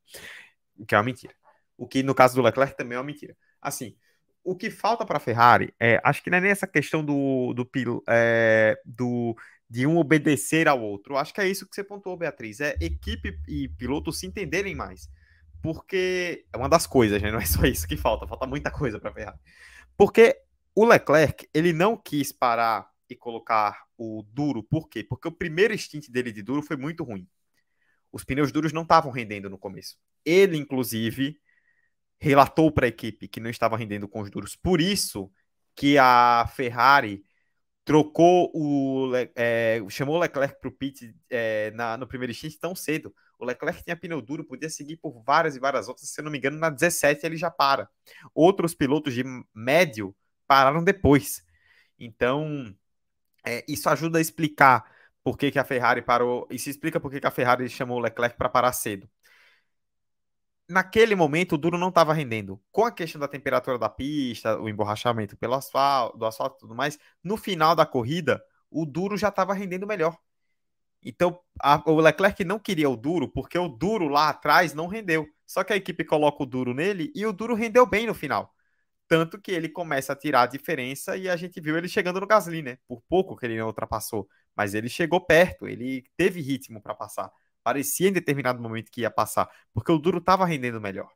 [SPEAKER 2] Que é uma mentira. O que no caso do Leclerc também é uma mentira. Assim, o que falta para a Ferrari é, acho que não é nem essa questão do, do, é, do de um obedecer ao outro. Acho que é isso que você pontuou, Beatriz. É equipe e piloto se entenderem mais. Porque é uma das coisas, né? Não é só isso que falta, falta muita coisa para a Ferrari. Porque o Leclerc, ele não quis parar e colocar o duro. Por quê? Porque o primeiro stint dele de duro foi muito ruim. Os pneus duros não estavam rendendo no começo. Ele, inclusive, relatou para a equipe que não estava rendendo com os duros. Por isso que a Ferrari trocou o. É, chamou o Leclerc para o pit é, na, no primeiro stint tão cedo. O Leclerc tinha pneu duro, podia seguir por várias e várias outras. Se eu não me engano, na 17 ele já para. Outros pilotos de médio pararam depois. Então, é, isso ajuda a explicar por que, que a Ferrari parou. Isso explica por que, que a Ferrari chamou o Leclerc para parar cedo naquele momento o duro não estava rendendo. Com a questão da temperatura da pista, o emborrachamento pelo asfalto, do asfalto e tudo mais, no final da corrida, o duro já estava rendendo melhor. Então, a, o Leclerc não queria o duro, porque o duro lá atrás não rendeu. Só que a equipe coloca o duro nele e o duro rendeu bem no final. Tanto que ele começa a tirar a diferença e a gente viu ele chegando no Gasly, né? Por pouco que ele não ultrapassou. Mas ele chegou perto, ele teve ritmo para passar parecia em determinado momento que ia passar, porque o duro estava rendendo melhor.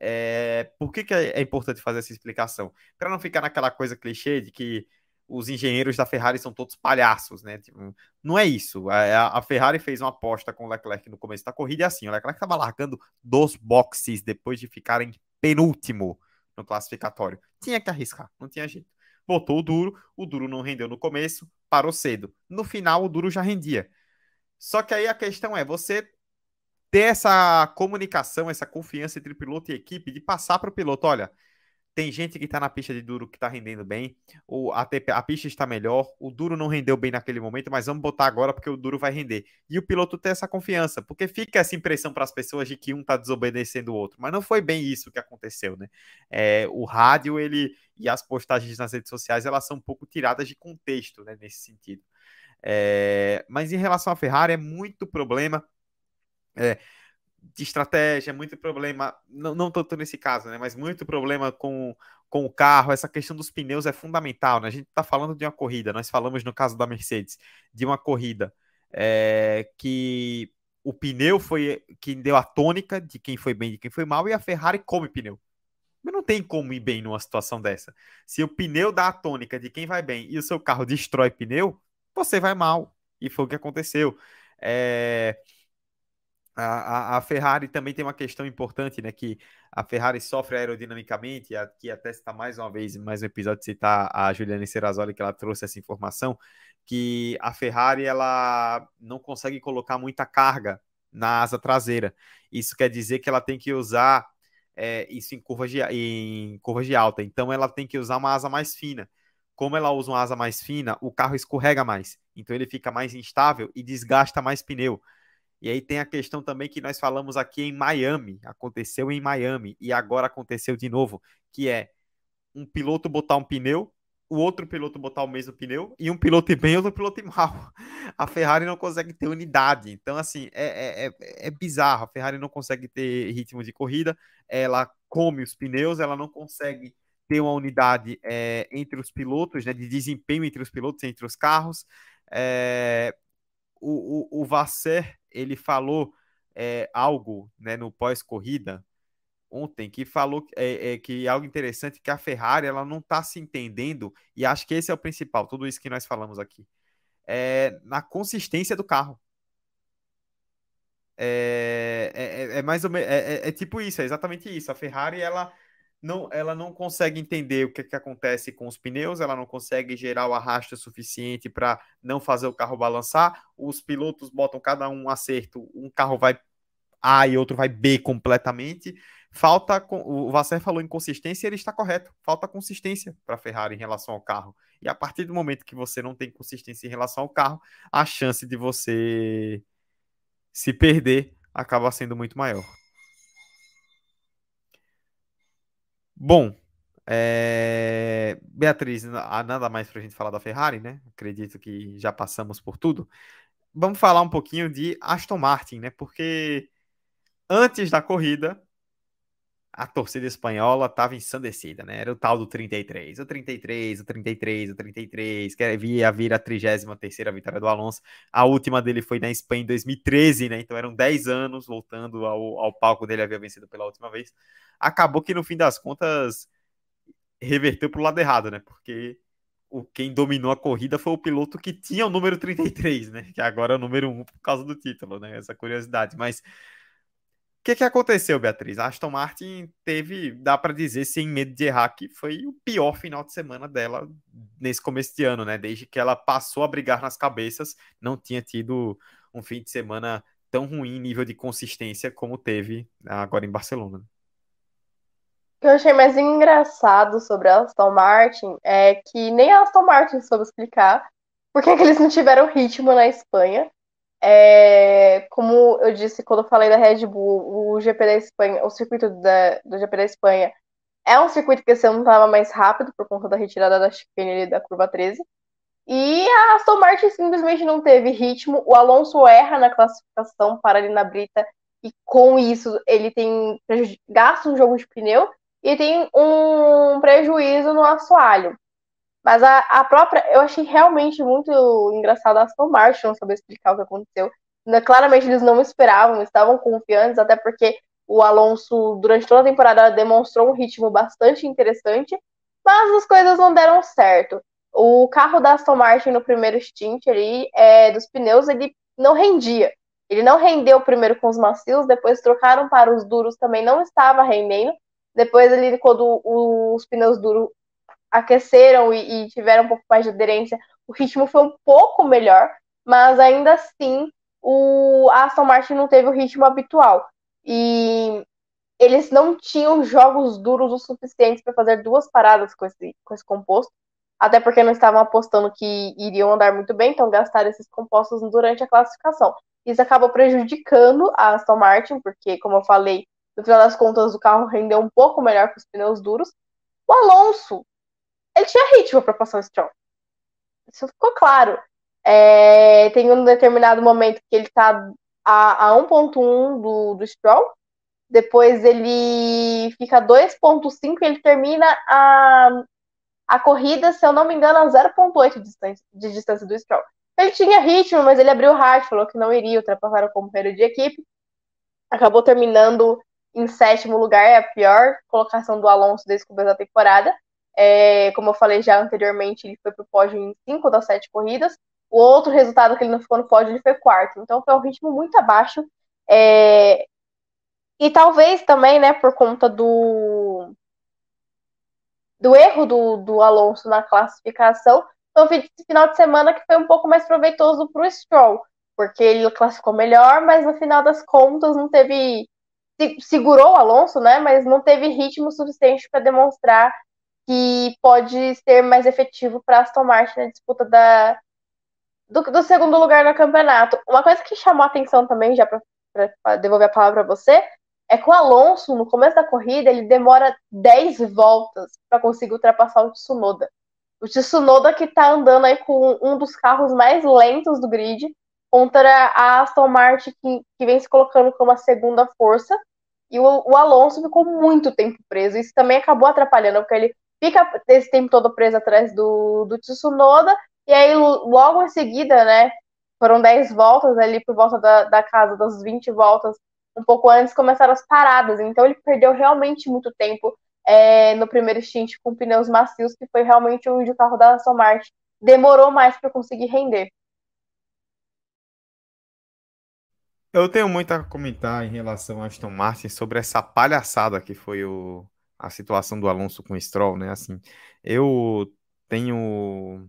[SPEAKER 2] É, por que, que é importante fazer essa explicação? Para não ficar naquela coisa clichê de que os engenheiros da Ferrari são todos palhaços, né? Tipo, não é isso. A, a, Ferrari fez uma aposta com o Leclerc no começo da corrida e assim, o Leclerc estava largando dos boxes depois de ficar em penúltimo no classificatório. Tinha que arriscar, não tinha jeito. Botou o duro, o duro não rendeu no começo, parou cedo. No final, o duro já rendia. Só que aí a questão é você ter essa comunicação, essa confiança entre piloto e equipe, de passar para o piloto, olha, tem gente que está na pista de duro que está rendendo bem, ou a, a, pista está melhor, o duro não rendeu bem naquele momento, mas vamos botar agora porque o duro vai render. E o piloto ter essa confiança, porque fica essa impressão para as pessoas de que um está desobedecendo o outro, mas não foi bem isso que aconteceu, né? É, o rádio ele e as postagens nas redes sociais elas são um pouco tiradas de contexto, né, nesse sentido. É, mas em relação à Ferrari, é muito problema é, de estratégia, é muito problema, não, não tanto nesse caso, né? Mas muito problema com, com o carro. Essa questão dos pneus é fundamental, né? A gente está falando de uma corrida, nós falamos no caso da Mercedes, de uma corrida é, que o pneu foi quem deu a tônica de quem foi bem e de quem foi mal, e a Ferrari come pneu. Mas não tem como ir bem numa situação dessa. Se o pneu dá a tônica de quem vai bem e o seu carro destrói pneu, você vai mal. E foi o que aconteceu. É... A, a, a, Ferrari também tem uma questão importante, né? Que a Ferrari sofre aerodinamicamente, aqui até está mais uma vez, mais um episódio, citar a Juliana Serrazoli, que ela trouxe essa informação, que a Ferrari ela não consegue colocar muita carga na asa traseira. Isso quer dizer que ela tem que usar é, isso em curvas, de, em curvas de alta. Então ela tem que usar uma asa mais fina. Como ela usa uma asa mais fina, o carro escorrega mais. Então ele fica mais instável e desgasta mais pneu. E aí tem a questão também que nós falamos aqui em Miami, aconteceu em Miami e agora aconteceu de novo, que é um piloto botar um pneu, o outro piloto botar o mesmo pneu e um piloto ir bem e outro piloto ir mal. A Ferrari não consegue ter unidade. Então, assim, é, é, é, é bizarro. A Ferrari não consegue ter ritmo de corrida, ela come os pneus, ela não consegue ter uma unidade é, entre os pilotos, né, de desempenho entre os pilotos, entre os carros. É, o, o, o Vasser, ele falou é, algo né, no pós-corrida ontem que falou é, é, que algo interessante que a Ferrari ela não está se entendendo e acho que esse é o principal tudo isso que nós falamos aqui é na consistência do carro é, é, é, é mais ou menos é, é, é, tipo isso é exatamente isso a Ferrari ela não, ela não consegue entender o que, que acontece com os pneus, ela não consegue gerar o arrasto suficiente para não fazer o carro balançar. Os pilotos botam cada um acerto, um carro vai A e outro vai B completamente. Falta, o Vasser falou em consistência e ele está correto. Falta consistência para a Ferrari em relação ao carro. E a partir do momento que você não tem consistência em relação ao carro, a chance de você se perder acaba sendo muito maior. Bom, é... Beatriz, há nada mais para a gente falar da Ferrari, né? Acredito que já passamos por tudo. Vamos falar um pouquinho de Aston Martin, né? Porque antes da corrida, a torcida espanhola estava ensandecida, né? Era o tal do 33, o 33, o 33, o 33, que via vir a 33 vitória do Alonso. A última dele foi na Espanha em 2013, né? Então eram 10 anos voltando ao, ao palco dele, havia vencido pela última vez acabou que no fim das contas reverteu para o lado errado, né? Porque o quem dominou a corrida foi o piloto que tinha o número 33, né? Que agora é o número 1 por causa do título, né? Essa curiosidade. Mas que, que aconteceu, Beatriz? A Aston Martin teve, dá para dizer, sem medo de errar, que foi o pior final de semana dela nesse começo de ano, né? Desde que ela passou a brigar nas cabeças, não tinha tido um fim de semana tão ruim em nível de consistência como teve agora em Barcelona
[SPEAKER 3] que eu achei mais engraçado sobre a Aston Martin é que nem a Aston Martin soube explicar por que eles não tiveram ritmo na Espanha. É, como eu disse quando eu falei da Red Bull, o GP da Espanha, o circuito da, do GP da Espanha é um circuito que esse ano estava mais rápido por conta da retirada da chicane da curva 13. E a Aston Martin simplesmente não teve ritmo. O Alonso erra na classificação para ali na brita e com isso ele tem gasto um jogo de pneu e tem um prejuízo no assoalho. Mas a, a própria, eu achei realmente muito engraçado a Aston Martin não saber explicar o que aconteceu. Né, claramente eles não esperavam, estavam confiantes, até porque o Alonso, durante toda a temporada, demonstrou um ritmo bastante interessante, mas as coisas não deram certo. O carro da Aston Martin no primeiro stint ali, é, dos pneus, ele não rendia. Ele não rendeu primeiro com os macios, depois trocaram para os duros, também não estava rendendo. Depois ali, quando os pneus duros aqueceram e, e, tiveram um pouco mais de aderência, o ritmo foi um pouco melhor, mas ainda assim o Aston Martin não teve o ritmo habitual. E eles não tinham jogos duros o suficiente para fazer duas paradas com esse, com esse composto, até porque não estavam apostando que iriam andar muito bem, então gastaram esses compostos durante a classificação. Isso acabou prejudicando a Aston Martin, porque, como eu falei, no final das contas, o carro rendeu um pouco melhor com os pneus duros. O Alonso, ele tinha ritmo para passar o Stroll. Isso ficou claro. É, tem um determinado momento que ele está a, a 1.1 do, do Stroll, depois ele fica 2.5 e ele termina a, a corrida, se eu não me engano, a 0.8 de distância, de distância do Stroll. Ele tinha ritmo, mas ele abriu o hard, falou que não iria ultrapassar o companheiro de equipe. Acabou terminando em sétimo lugar, é a pior colocação do Alonso desde o começo da temporada. É, como eu falei já anteriormente, ele foi para o pódio em cinco das sete corridas. O outro resultado que ele não ficou no pódio, ele foi quarto. Então foi um ritmo muito abaixo. É... E talvez também, né, por conta do, do erro do, do Alonso na classificação, um final de semana que foi um pouco mais proveitoso para o Stroll, porque ele classificou melhor, mas no final das contas não teve. Segurou o Alonso, né? Mas não teve ritmo suficiente para demonstrar que pode ser mais efetivo para Aston Martin na disputa da, do, do, segundo lugar no campeonato. Uma coisa que chamou a atenção também, já para devolver a palavra para você, é que o Alonso, no começo da corrida, ele demora 10 voltas para conseguir ultrapassar o Tsunoda. O Tsunoda que está andando aí com um dos carros mais lentos do grid, contra a Aston Martin, que, que vem se colocando como a segunda força. E o, o Alonso ficou muito tempo preso. Isso também acabou atrapalhando, porque ele fica esse tempo todo preso atrás do, do Tsunoda, e aí logo em seguida, né, foram 10 voltas ali por volta da, da casa, das 20 voltas, um pouco antes começaram as paradas, então ele perdeu realmente muito tempo é, no primeiro stint com pneus macios, que foi realmente onde o carro da Aston Martin demorou mais para conseguir render.
[SPEAKER 2] Eu tenho muito a comentar em relação a Aston Martin sobre essa palhaçada que foi o, a situação do Alonso com o Stroll, né? Assim, eu tenho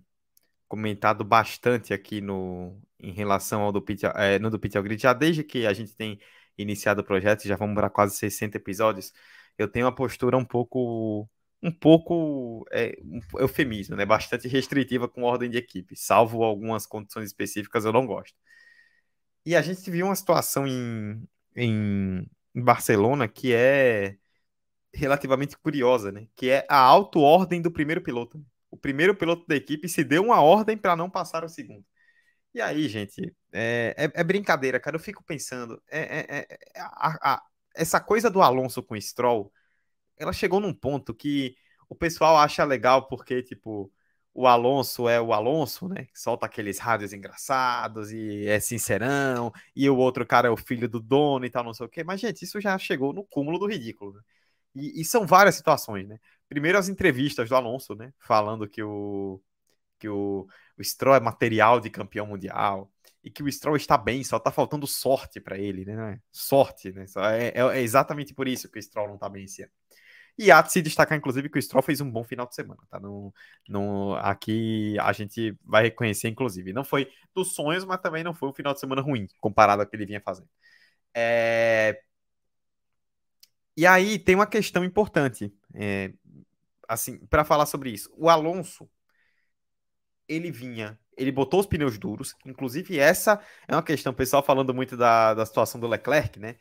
[SPEAKER 2] comentado bastante aqui no em relação ao do Pit, é, no do Pit Grid, já desde que a gente tem iniciado o projeto, já vamos para quase 60 episódios, eu tenho uma postura um pouco um pouco é, um eufemismo, né? Bastante restritiva com ordem de equipe, salvo algumas condições específicas eu não gosto. E a gente viu uma situação em, em, em Barcelona que é relativamente curiosa, né? Que é a auto-ordem do primeiro piloto. O primeiro piloto da equipe se deu uma ordem para não passar o segundo. E aí, gente, é, é, é brincadeira, cara. Eu fico pensando, é, é, é, é a, a, essa coisa do Alonso com o Stroll, ela chegou num ponto que o pessoal acha legal porque, tipo, o Alonso é o Alonso, né? Solta aqueles rádios engraçados e é sincerão, e o outro cara é o filho do dono e tal, não sei o quê. Mas, gente, isso já chegou no cúmulo do ridículo. Né? E, e, são várias situações, né? Primeiro as entrevistas do Alonso, né? Falando que o que o, o Stroll é material de campeão mundial e que o Stroll está bem, só está faltando sorte para ele, né? Sorte, né? É, é, é, exatamente por isso que o Stroll não está bem esse ano. E há de se destacar, inclusive, que o Stroll fez um bom final de semana, tá? No, no, aqui a gente vai reconhecer, inclusive. Não foi dos sonhos, mas também não foi um final de semana ruim, comparado ao que ele vinha fazendo. É, e aí tem uma questão importante, é, assim, para falar sobre isso. O Alonso, ele vinha, ele botou os pneus duros, inclusive essa é uma questão, o pessoal falando muito da, da situação do Leclerc, né?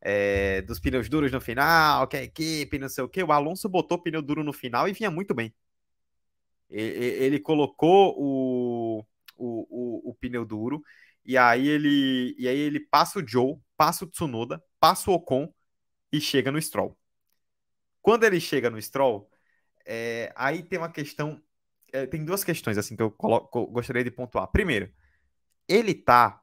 [SPEAKER 2] É, dos pneus duros no final, que a equipe, não sei o que. O Alonso botou pneu duro no final e vinha muito bem. Ele, ele colocou o, o, o, o, pneu duro e aí ele e aí ele passa o Joe, passa o Tsunoda, passa o Ocon e chega no Stroll. Quando ele chega no Stroll, é, aí tem uma questão, é, tem duas questões assim que eu, coloco, gostaria de pontuar. Primeiro, ele tá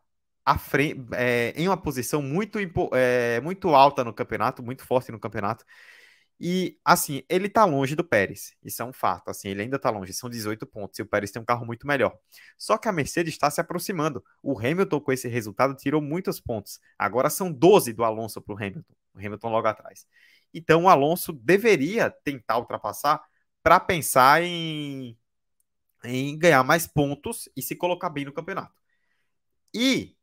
[SPEAKER 2] frente, é, em uma posição muito, é, muito alta no campeonato, muito forte no campeonato. E, assim, ele tá longe do Pérez. Isso é um fato. Assim, ele ainda tá longe. São 18 pontos. E o Pérez tem um carro muito melhor. Só que a Mercedes está se aproximando. O Hamilton, com esse resultado, tirou muitos pontos. Agora são 12 do Alonso para o Hamilton. O Hamilton logo atrás. Então, o Alonso deveria tentar ultrapassar para pensar em, em ganhar mais pontos e se colocar bem no campeonato. E,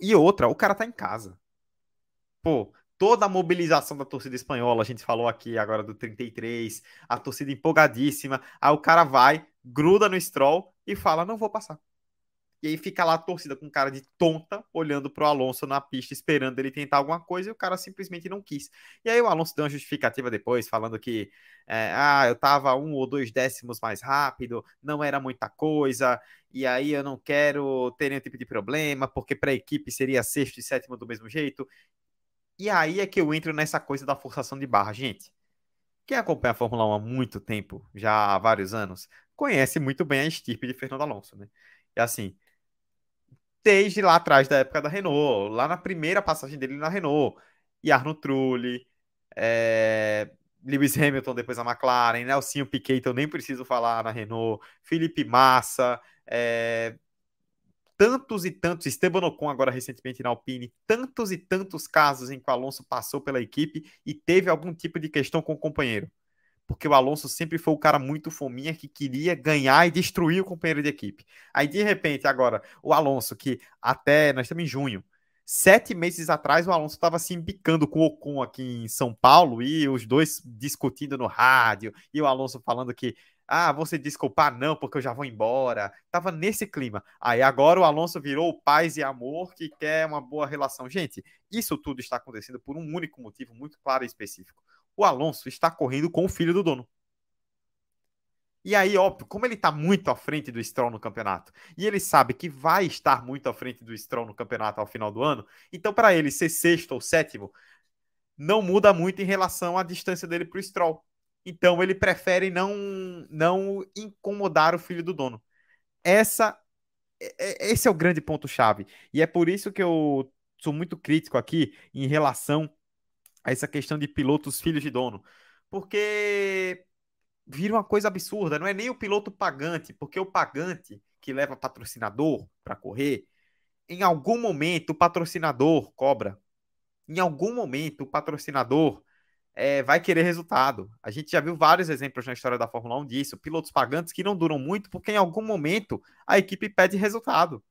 [SPEAKER 2] e outra, o cara tá em casa. Pô, toda a mobilização da torcida espanhola, a gente falou aqui agora do 33, a torcida empolgadíssima, aí o cara vai, gruda no Stroll e fala: não vou passar. E aí fica lá a torcida com cara de tonta, olhando pro Alonso na pista, esperando ele tentar alguma coisa, e o cara simplesmente não quis. E aí o Alonso deu uma justificativa depois, falando que é, ah, eu tava um ou dois décimos mais rápido, não era muita coisa, e aí eu não quero ter nenhum tipo de problema, porque para a equipe seria sexto e sétimo do mesmo jeito. E aí é que eu entro nessa coisa da forçação de barra. Gente, quem acompanha a Fórmula 1 há muito tempo, já há vários anos, conhece muito bem a estirpe de Fernando Alonso, né? E assim, desde lá atrás da época da Renault, lá na primeira passagem dele na Renault, e Arno Trulli, é... Lewis Hamilton depois a McLaren, Nelsinho Piquet, eu nem preciso falar na Renault, Felipe Massa, é... tantos e tantos, Esteban Ocon agora recentemente na Alpine, tantos e tantos casos em que o Alonso passou pela equipe e teve algum tipo de questão com o companheiro. Porque o Alonso sempre foi o cara muito fominha que queria ganhar e destruir o companheiro de equipe. Aí, de repente, agora, o Alonso, que até nós estamos em junho, Sete meses atrás, o Alonso estava se embicando com o Ocon aqui em São Paulo e os dois discutindo no rádio, e o Alonso falando que ah, você desculpar não, porque eu já vou embora. Tava nesse clima. Aí agora o Alonso virou paz e amor que quer uma boa relação. Gente, isso tudo está acontecendo por um único motivo muito claro e específico. O Alonso está correndo com o filho do dono. E aí, óbvio, como ele está muito à frente do Stroll no campeonato, e ele sabe que vai estar muito à frente do Stroll no campeonato ao final do ano, então para ele ser sexto ou sétimo não muda muito em relação à distância dele para o Stroll. Então ele prefere não, não incomodar o filho do dono. Essa, é, é, esse é o grande ponto-chave. E é por isso que eu sou muito crítico aqui em relação a essa questão de pilotos filhos de dono. Porque vira uma coisa absurda. Não é nem o piloto pagante, porque o pagante que leva patrocinador para correr, em algum momento o patrocinador cobra. Em algum momento o patrocinador é, vai querer resultado. A gente já viu vários exemplos na história da Fórmula 1 disso. Pilotos pagantes que não duram muito porque em algum momento a equipe pede resultado.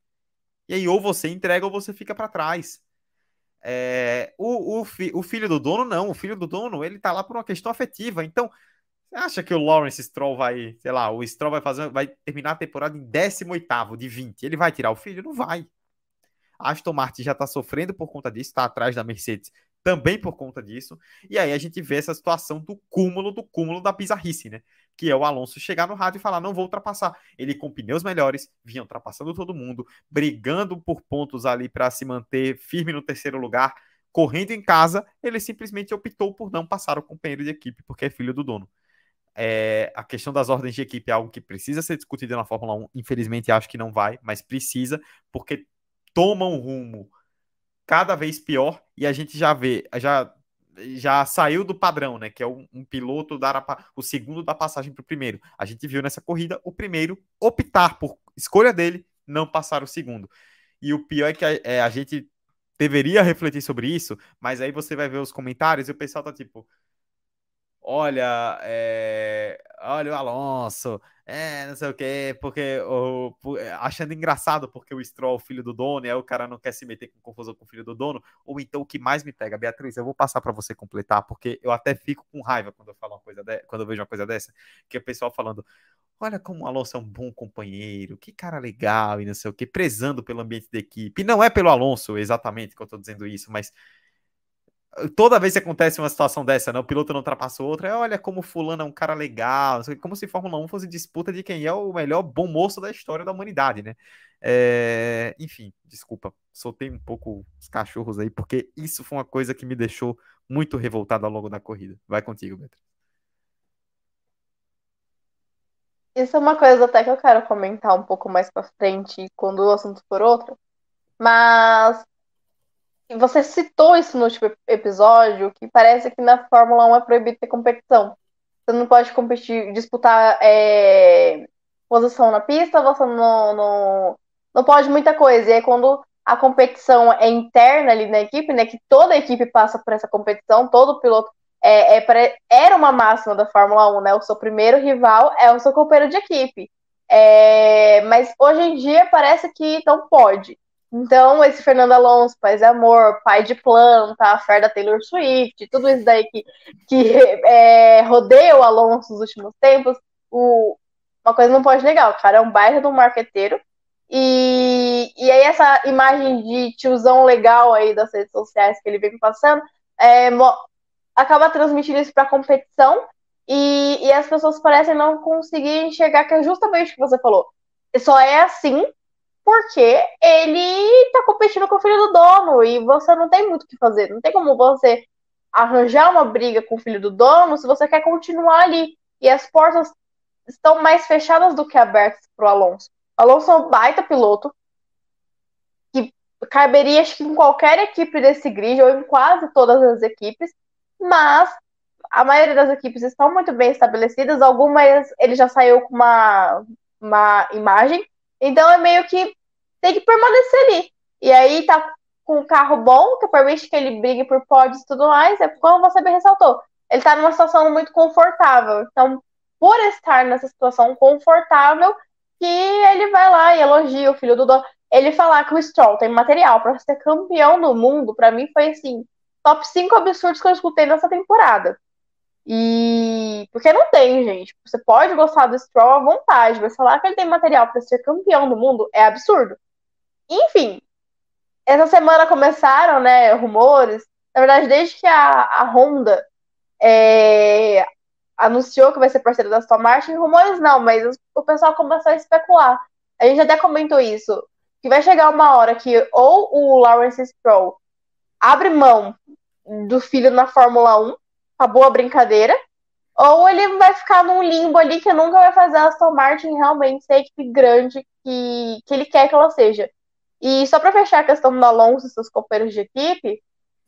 [SPEAKER 2] E aí ou você entrega ou você fica para trás. É, o, o, fi, o, filho do dono, não. O filho do dono, ele tá lá por uma questão afetiva. Então, você acha que o Lawrence Stroll vai, sei lá, o Stroll vai fazer, vai terminar a temporada em 18 de 20? Ele vai tirar o filho? Não vai. Aston Martin já tá sofrendo por conta disso, tá atrás da Mercedes também por conta disso. E aí a gente vê essa situação do cúmulo do cúmulo da bizarrice, né? Que é o Alonso chegar no rádio e falar: não vou ultrapassar. Ele com pneus melhores, vinha ultrapassando todo mundo, brigando por pontos ali para se manter firme no terceiro lugar. Correndo em casa, ele simplesmente optou por não passar o companheiro de equipe, porque é filho do dono. É, a questão das ordens de equipe é algo que precisa ser discutido na Fórmula 1. Infelizmente, acho que não vai, mas precisa, porque toma um rumo cada vez pior e a gente já vê, já já saiu do padrão, né? Que é um, um piloto dar a, o segundo da passagem para o primeiro. A gente viu nessa corrida o primeiro optar por escolha dele não passar o segundo. E o pior é que a, é, a gente deveria refletir sobre isso, mas aí você vai ver os comentários e o pessoal tá tipo, olha, é, olha o Alonso, é, não sei o quê, porque o, achando engraçado porque o Stroll, filho do dono, e aí o cara não quer se meter com confusão com o filho do dono, ou então o que mais me pega, Beatriz, eu vou passar para você completar, porque eu até fico com raiva quando eu falo uma coisa de, quando eu vejo uma coisa dessa, que é o pessoal falando, olha como o Alonso é um bom companheiro, que cara legal e não sei o que, prezando pelo ambiente da equipe. E não é pelo Alonso exatamente que eu tô dizendo isso, mas toda vez que acontece uma situação dessa, né? O piloto não ultrapassou outro, é olha como fulano é um cara legal, como se Fórmula 1 fosse disputa de quem é o melhor bom moço da história da humanidade, né? É... Enfim, desculpa, soltei um pouco os cachorros aí, porque isso foi uma coisa que me deixou muito revoltado ao longo da corrida. Vai contigo, Beto.
[SPEAKER 3] Isso é uma coisa até que eu quero comentar um pouco mais para frente, quando o assunto for outro. Mas você citou isso no último episódio, que parece que na Fórmula 1 é proibido ter competição. Você não pode competir, disputar é, posição na pista, você não, não, não pode muita coisa. E aí quando a competição é interna ali na equipe, né? Que toda a equipe passa por essa competição, todo piloto é, é, era uma máxima da Fórmula 1, né? O seu primeiro rival é o seu companheiro de equipe. É, mas hoje em dia parece que não pode. Então, esse Fernando Alonso, Paz e Amor, pai de planta, a fé da Taylor Swift, tudo isso daí que, que é, rodeia o Alonso nos últimos tempos, o, uma coisa não pode negar, o cara é um bairro do marqueteiro, e, e aí essa imagem de tiozão legal aí das redes sociais que ele vem passando, é, acaba transmitindo isso para a competição, e, e as pessoas parecem não conseguir enxergar que é justamente o que você falou. Só é assim porque ele tá competindo com o filho do dono e você não tem muito o que fazer. Não tem como você arranjar uma briga com o filho do dono se você quer continuar ali. E as portas estão mais fechadas do que abertas para o Alonso. O Alonso é um baita piloto que caberia acho que em qualquer equipe desse grid ou em quase todas as equipes, mas a maioria das equipes estão muito bem estabelecidas. Algumas ele já saiu com uma, uma imagem então é meio que tem que permanecer ali. E aí tá com um carro bom, que permite que ele brigue por pódios e tudo mais, é como você bem ressaltou. Ele tá numa situação muito confortável. Então, por estar nessa situação confortável, que ele vai lá e elogia o filho do dono. Ele falar que o Stroll tem material para ser campeão do mundo, para mim foi assim, top 5 absurdos que eu escutei nessa temporada. E porque não tem, gente. Você pode gostar do Stroll à vontade, mas falar que ele tem material para ser campeão do mundo é absurdo. Enfim, essa semana começaram, né, rumores. Na verdade, desde que a, a Honda é, anunciou que vai ser parceiro da Aston Martin, rumores não, mas o pessoal começou a especular. A gente até comentou isso, que vai chegar uma hora que ou o Lawrence Stroll abre mão do filho na Fórmula 1, acabou a brincadeira, ou ele vai ficar num limbo ali que nunca vai fazer a Aston Martin realmente ser a equipe grande que, que ele quer que ela seja. E só para fechar a questão do Alonso e seus companheiros de equipe,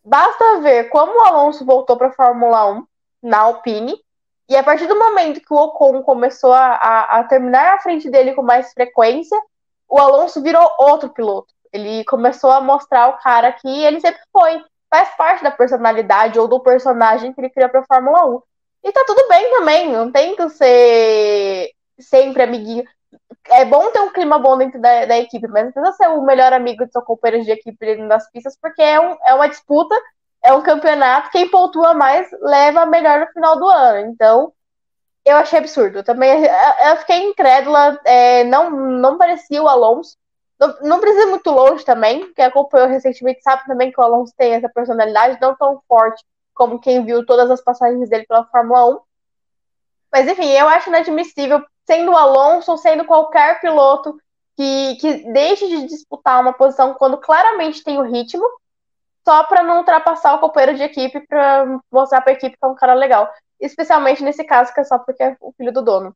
[SPEAKER 3] basta ver como o Alonso voltou para a Fórmula 1 na Alpine, e a partir do momento que o Ocon começou a, a, a, terminar à frente dele com mais frequência, o Alonso virou outro piloto. Ele começou a mostrar o cara que ele sempre foi. Faz parte da personalidade ou do personagem que ele criou para a Fórmula 1. E tá tudo bem também, não tem que ser sempre amiguinho é bom ter um clima bom dentro da, da equipe, mas não precisa ser o melhor amigo do seu companheiro de equipe dentro das pistas, porque é, um, é uma disputa, é um campeonato, quem pontua mais leva melhor no final do ano. Então, eu achei absurdo. Também eu fiquei incrédula, é, não, não parecia o Alonso. Não, não precisa ir muito longe também, quem acompanhou recentemente sabe também que o Alonso tem essa personalidade, não tão forte como quem viu todas as passagens dele pela Fórmula 1. Mas enfim, eu acho inadmissível sendo o Alonso ou sendo qualquer piloto que, que deixe de disputar uma posição quando claramente tem o ritmo, só para não ultrapassar o companheiro de equipe, para mostrar para a equipe que é um cara legal. Especialmente nesse caso, que é só porque é o filho do dono.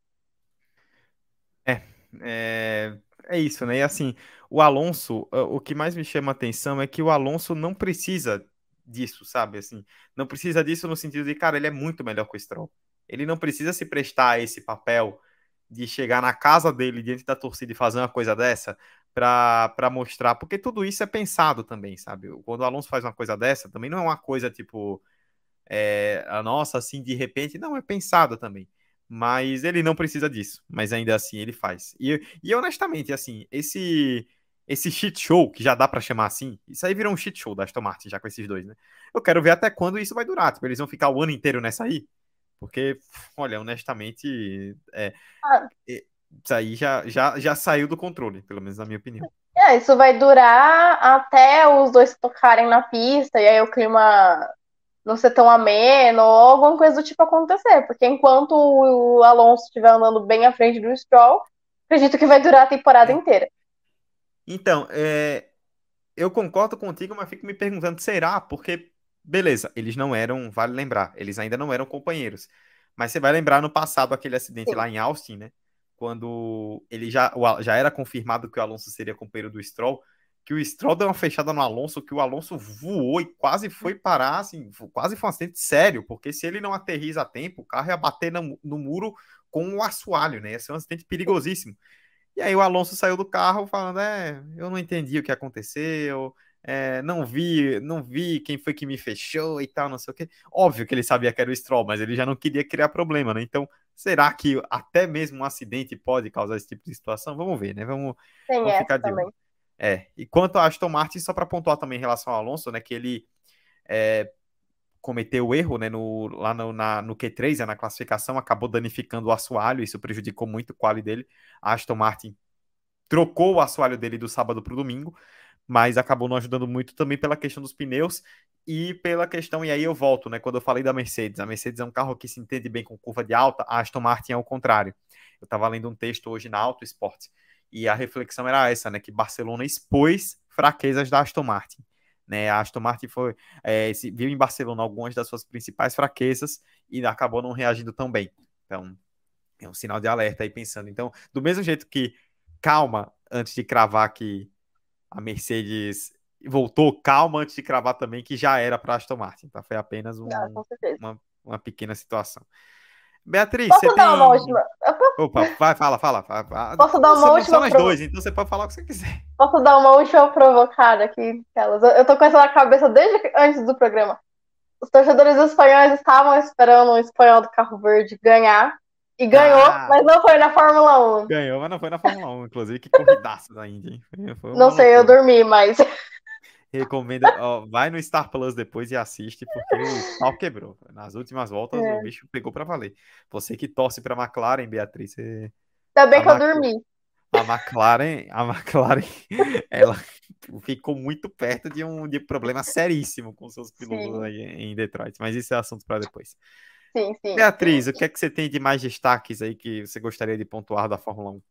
[SPEAKER 2] É, é, é isso, né? E assim, o Alonso, o que mais me chama a atenção é que o Alonso não precisa disso, sabe? Assim, não precisa disso no sentido de, cara, ele é muito melhor que o Stroll. Ele não precisa se prestar a esse papel de chegar na casa dele diante da torcida e fazer uma coisa dessa para mostrar, porque tudo isso é pensado também, sabe? Quando o Alonso faz uma coisa dessa, também não é uma coisa tipo é, a nossa assim de repente, não é pensado também. Mas ele não precisa disso, mas ainda assim ele faz. E, e honestamente, assim, esse esse shit show, que já dá para chamar assim, isso aí virou um shit show da Aston Martin já com esses dois, né? Eu quero ver até quando isso vai durar. Tipo, eles vão ficar o ano inteiro nessa aí? Porque, olha, honestamente, é, ah. isso aí já, já, já saiu do controle, pelo menos na minha opinião.
[SPEAKER 3] É, isso vai durar até os dois tocarem na pista e aí o clima não ser tão ameno ou alguma coisa do tipo acontecer. Porque enquanto o Alonso estiver andando bem à frente do Stroll, acredito que vai durar a temporada é. inteira.
[SPEAKER 2] Então, é, eu concordo contigo, mas fico me perguntando, será? Porque beleza, eles não eram, vale lembrar, eles ainda não eram companheiros. Mas você vai lembrar no passado aquele acidente Sim. lá em Austin, né? Quando ele já, já era confirmado que o Alonso seria companheiro do Stroll, que o Stroll deu uma fechada no Alonso, que o Alonso voou e quase foi parar, assim, quase foi um acidente sério, porque se ele não aterriza a tempo, o carro ia bater no, no muro com um assoalho, né? Ia ser um acidente perigosíssimo. E aí o Alonso saiu do carro falando, é, eu não entendi o que aconteceu, é, não vi, não vi quem foi que me fechou e tal, não sei o que. Óbvio que ele sabia que era o Stroll, mas ele já não queria criar problema, né? Então, será que até mesmo um acidente pode causar esse tipo de situação? Vamos ver, né? Vamos, vamos ficar de olho. É, e quanto a Aston Martin, só para pontuar também em relação ao Alonso, né, que ele é, cometeu o erro, né, no, lá no, na, no Q3, né, na classificação, acabou danificando o assoalho, isso prejudicou muito o quali dele. A Aston Martin trocou o assoalho dele do sábado para o domingo, mas acabou não ajudando muito também pela questão dos pneus e pela questão, e aí eu volto, né, quando eu falei da Mercedes, a Mercedes é um carro que se entende bem com curva de alta, a Aston Martin é o contrário. Eu estava lendo um texto hoje na Auto Sport, e a reflexão era essa, né, que Barcelona expôs fraquezas da Aston Martin. Né, a Aston Martin foi, é, viu em Barcelona algumas das suas principais fraquezas e acabou não reagindo tão bem. Então, é um sinal de alerta aí pensando. Então, do mesmo jeito que calma antes de cravar que a Mercedes voltou calma antes de cravar também que já era para Aston Martin, tá? Foi apenas um, ah, uma, uma pequena situação. Beatriz,
[SPEAKER 3] Posso
[SPEAKER 2] você
[SPEAKER 3] dar
[SPEAKER 2] tem...
[SPEAKER 3] uma última?
[SPEAKER 2] Opa, vai, fala, fala. fala.
[SPEAKER 3] Posso dar uma
[SPEAKER 2] você
[SPEAKER 3] última?
[SPEAKER 2] São as
[SPEAKER 3] provo-
[SPEAKER 2] dois, então você pode falar o que você quiser.
[SPEAKER 3] Posso dar uma última provocada aqui? Aquelas. Eu- Eu tô com essa na cabeça desde antes do programa. Os torcedores espanhóis estavam esperando o espanhol do carro verde ganhar. E ganhou,
[SPEAKER 2] Ah.
[SPEAKER 3] mas não foi na Fórmula 1.
[SPEAKER 2] Ganhou, mas não foi na Fórmula 1, inclusive. Que corridaça da Indy, hein?
[SPEAKER 3] Não sei, eu
[SPEAKER 2] loucura.
[SPEAKER 3] dormi, mas.
[SPEAKER 2] Recomendo, ó, vai no Star Plus depois e assiste, porque o pau quebrou. Nas últimas voltas,
[SPEAKER 3] É.
[SPEAKER 2] o bicho pegou pra valer. Você que torce pra McLaren, Beatriz, você...
[SPEAKER 3] Ainda bem que eu dormi.
[SPEAKER 2] a McLaren, a McLaren, ela ficou muito perto de um de problema seríssimo com seus pilotos
[SPEAKER 3] Sim.
[SPEAKER 2] aí em Detroit, mas isso é assunto para depois.
[SPEAKER 3] Sim, sim.
[SPEAKER 2] Beatriz, o que é que você tem de mais destaques aí que você gostaria de pontuar da Fórmula 1?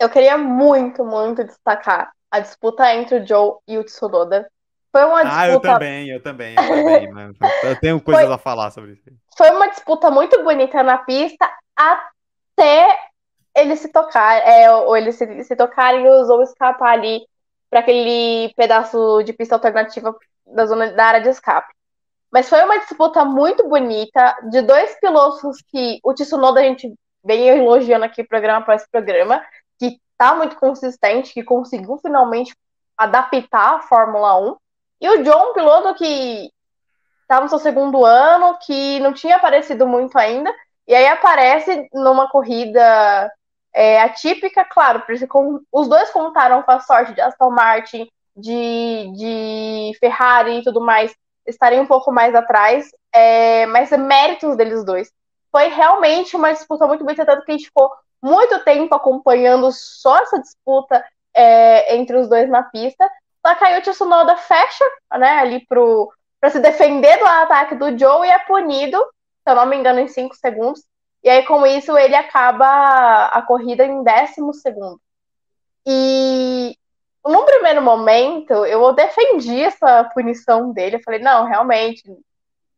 [SPEAKER 3] Eu queria muito, muito destacar a disputa entre o Joe e o Tsunoda. Foi uma
[SPEAKER 2] Ah, eu
[SPEAKER 3] disputa,
[SPEAKER 2] também, eu também, eu também, eu tenho coisas a falar sobre isso.
[SPEAKER 3] foi uma disputa muito bonita na pista até eles se tocar, é, ou eles se, se tocarem e o Zou escapar ali para aquele pedaço de pista alternativa da zona da área de escape. Mas foi uma disputa muito bonita de dois pilotos que o Tsunoda a gente vem elogiando aqui programa após programa, tá muito consistente, que conseguiu finalmente adaptar a Fórmula 1. E o John, um piloto que tá no seu segundo ano, que não tinha aparecido muito ainda, e aí aparece numa corrida é, atípica, claro, por isso com- os dois contaram com a sorte de Aston Martin, de, de Ferrari e tudo mais estarem um pouco mais atrás, é, mas é méritos deles dois. Foi realmente uma disputa muito bem tanto que a gente ficou muito tempo acompanhando só essa disputa é, entre os dois na pista. O Tsunoda fecha né, ali para se defender do ataque do Joe e é punido, se eu não me engano, em 5 segundos. E aí, com isso, ele acaba a corrida em décimo segundo. E num primeiro momento, eu defendi essa punição dele. Eu falei, não, realmente.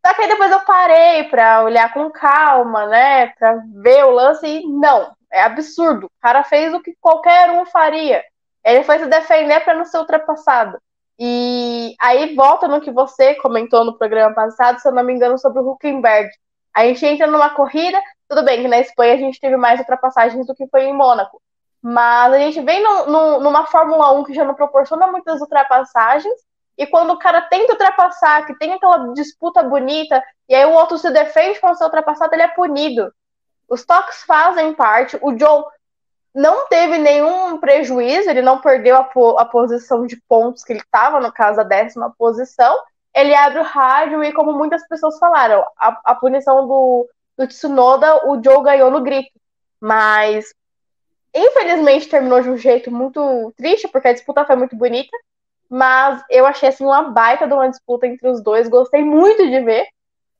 [SPEAKER 3] Só que aí depois eu parei para olhar com calma, né? Para ver o lance e não, é absurdo. O cara fez o que qualquer um faria. Ele foi se defender para não ser ultrapassado. E aí volta no que você comentou no programa passado, se eu não me engano, sobre o Huckenberg. A gente entra numa corrida, tudo bem que na Espanha a gente teve mais ultrapassagens do que foi em Mônaco. Mas a gente vem no, no, numa Fórmula 1 que já não proporciona muitas ultrapassagens. E quando o cara tenta ultrapassar, que tem aquela disputa bonita, e aí o outro se defende para ser ultrapassado, ele é punido. Os toques fazem parte. O Joe não teve nenhum prejuízo, ele não perdeu a, po a posição de pontos que ele estava, no caso, a décima posição. Ele abre o rádio e, como muitas pessoas falaram, a, a punição do, do Tsunoda, o Joe ganhou no grito. Mas, infelizmente, terminou de um jeito muito triste, porque a disputa foi muito bonita. Mas eu achei assim uma baita de uma disputa entre os dois. Gostei muito de ver.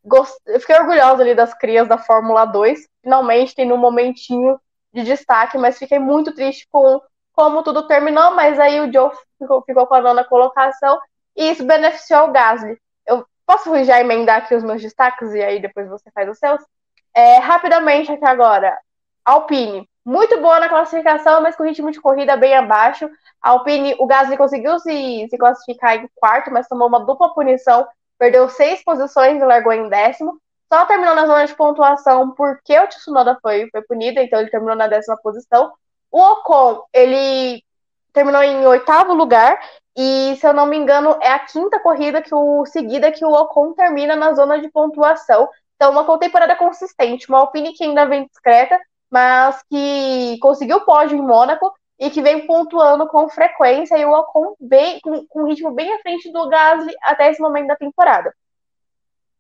[SPEAKER 3] Gost... Eu fiquei orgulhosa ali das crias da Fórmula 2. Finalmente tem um momentinho de destaque, mas fiquei muito triste com como tudo terminou. Mas aí o Joe ficou, ficou com a nona colocação e isso beneficiou o Gasly. Eu posso já emendar aqui os meus destaques e aí depois você faz os seus? É, rapidamente aqui agora. Alpine, muito boa na classificação, mas com ritmo de corrida bem abaixo. A Alpine, o Gasly conseguiu se, se classificar em quarto, mas tomou uma dupla punição, perdeu seis posições e largou em décimo. Só terminou na zona de pontuação porque o Tsunoda foi, foi punido, então ele terminou na décima posição. O Ocon, ele terminou em oitavo lugar e, se eu não me engano, é a quinta corrida que o seguida que o Ocon termina na zona de pontuação. Então, uma temporada consistente, uma Alpine que ainda vem discreta, mas que conseguiu pódio em Mônaco e que vem pontuando com frequência e o Ocon bem, com, com um ritmo bem à frente do Gasly até esse momento da temporada.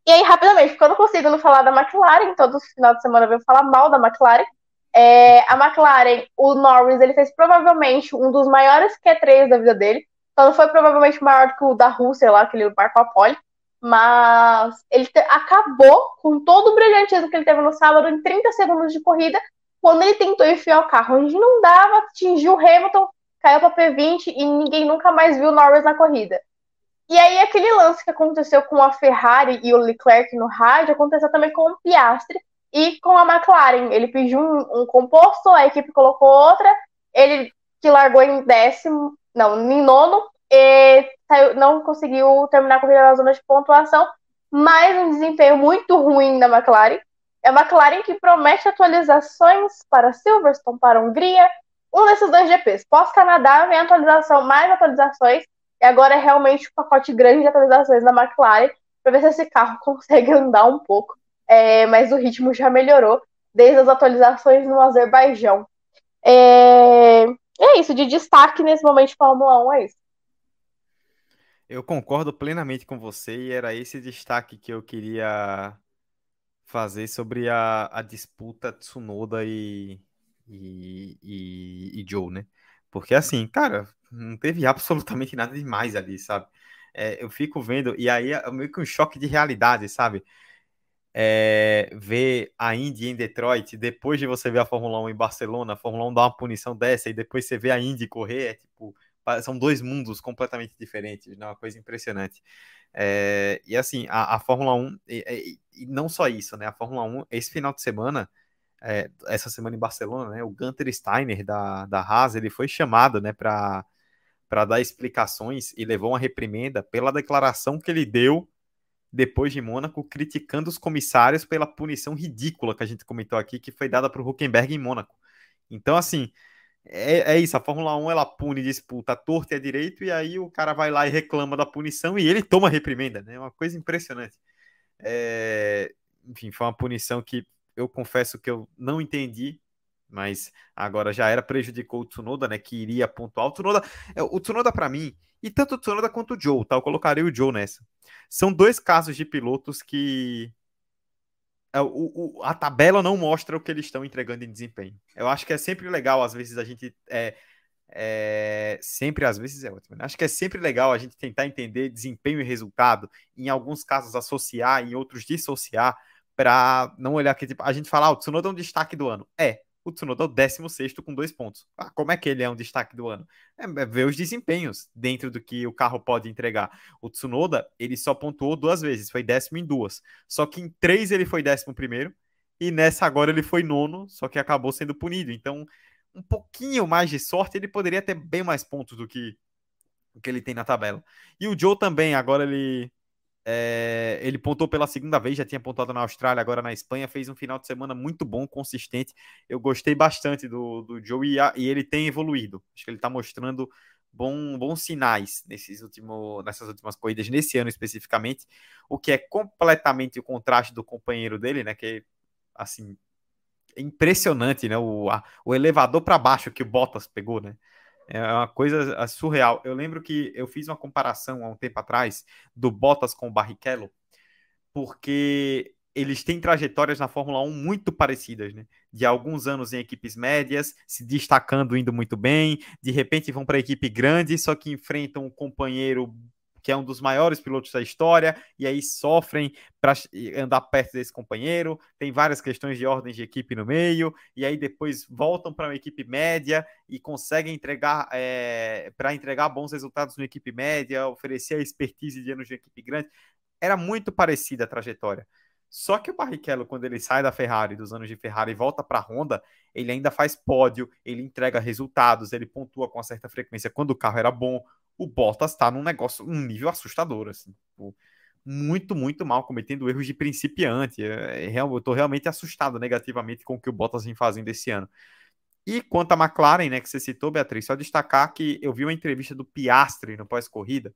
[SPEAKER 3] E aí, rapidamente, porque eu não consigo não falar da McLaren, todo final de semana eu venho falar mal da McLaren. É, a McLaren, o Norris, ele fez provavelmente um dos maiores Q3 da vida dele. Só não foi provavelmente maior do que o da Rússia lá, que ele marcou a pole. Mas ele te, acabou com todo o brilhantismo que ele teve no sábado em 30 segundos de corrida, quando ele tentou enfiar o carro onde não dava, atingiu o Hamilton, caiu para P20 e ninguém nunca mais viu Norris na corrida. E aí, aquele lance que aconteceu com a Ferrari e o Leclerc no rádio aconteceu também com o Piastri e com a McLaren. Ele pediu um, um composto, a equipe colocou outra, ele que largou em décimo, não, em nono, e saiu, não conseguiu terminar a corrida na zona de pontuação, mas um desempenho muito ruim da McLaren. É a McLaren que promete atualizações para Silverstone, para Hungria, um desses dois GPs. Pós-Canadá vem atualização, mais atualizações, e agora é realmente um pacote grande de atualizações da McLaren, para ver se esse carro consegue andar um pouco. É, mas o ritmo já melhorou desde as atualizações no Azerbaijão. É, é isso, de destaque nesse momento de Fórmula 1 é isso.
[SPEAKER 2] Eu concordo plenamente com você e era esse destaque que eu queria fazer sobre a, a disputa Tsunoda e, e, e, e Joe, né? Porque assim, cara, não teve absolutamente nada demais ali, sabe? É, eu fico vendo, e aí é meio que um choque de realidade, sabe? É, ver a Indy em Detroit, depois de você ver a Fórmula 1 em Barcelona, a Fórmula 1 dá uma punição dessa, e depois você vê a Indy correr, é tipo, são dois mundos completamente diferentes, né? Uma coisa impressionante. É, e assim, a, a Fórmula 1, e, e, não só isso, né? A Fórmula 1, esse final de semana, é, essa semana em Barcelona, né? O Gunter Steiner da, da Haas, ele foi chamado, né, para dar explicações e levou uma reprimenda pela declaração que ele deu depois de Mônaco, criticando os comissários pela punição ridícula que a gente comentou aqui, que foi dada para o Huckenberg em Mônaco. Então, assim, é, é, isso, a Fórmula 1 ela pune disputa torta e a direito, e aí o cara vai lá e reclama da punição e ele toma reprimenda, né? É uma coisa impressionante. É, enfim, foi uma punição que eu confesso que eu não entendi, mas agora já era, prejudicou o Tsunoda, né? Que iria pontuar. O Tsunoda, é, o Tsunoda para mim, e tanto o Tsunoda quanto o Joe, tá? Eu colocaria o Joe nessa. São dois casos de pilotos que o, o, a tabela não mostra o que eles estão entregando em desempenho. Eu acho que é sempre legal, às vezes, a gente. É, é, sempre, às vezes, é ótimo. Né? Acho que é sempre legal a gente tentar entender desempenho e resultado, em alguns casos associar, em outros dissociar, para não olhar que tipo, a gente fala, ah, o Tsunoda é um destaque do ano. É, o Tsunoda é o 16 com dois pontos. Ah, como é que ele é um destaque do ano? É, é ver os desempenhos dentro do que o carro pode entregar. O Tsunoda, ele só pontuou duas vezes, foi décimo em duas. Só que em três ele foi décimo primeiro, e nessa agora ele foi nono, só que acabou sendo punido. Então, um pouquinho mais de sorte, ele poderia ter bem mais pontos do que, o que ele tem na tabela. E o Joe também, agora ele é, ele pontou pela segunda vez, já tinha pontuado na Austrália, agora na Espanha, fez um final de semana muito bom, consistente. Eu gostei bastante do, do e, e ele tem evoluído. Acho que ele está mostrando bom, bons sinais nesses último, nessas últimas corridas, nesse ano especificamente, o que é completamente o contraste do companheiro dele, né? Que assim é impressionante, né? O, a, o elevador para baixo que o Bottas pegou, né? É uma coisa é, surreal. Eu lembro que eu fiz uma comparação há um tempo atrás do Bottas com o Barrichello, porque eles têm trajetórias na Fórmula 1 muito parecidas, né? De alguns anos em equipes médias, se destacando, indo muito bem, de repente vão para equipe grande, só que enfrentam um companheiro que é um dos maiores pilotos da história, e aí sofrem para andar perto desse companheiro. Tem várias questões de ordem de equipe no meio, e aí depois voltam para uma equipe média e conseguem entregar é, para entregar bons resultados na equipe média, oferecer a expertise de anos de equipe grande. Era muito parecida a trajetória. Só que o Barrichello, quando ele sai da Ferrari, dos anos de Ferrari, e volta para a Honda, ele ainda faz pódio, ele entrega resultados, ele pontua com certa frequência quando o carro era bom o Bottas está num negócio, um nível assustador, assim, tipo, muito, muito mal, cometendo erros de principiante. É, é, eu estou realmente assustado negativamente com o que o Bottas vem fazendo esse ano. E quanto à McLaren, né, que você citou, Beatriz, só destacar que eu vi uma entrevista do Piastri no pós-corrida,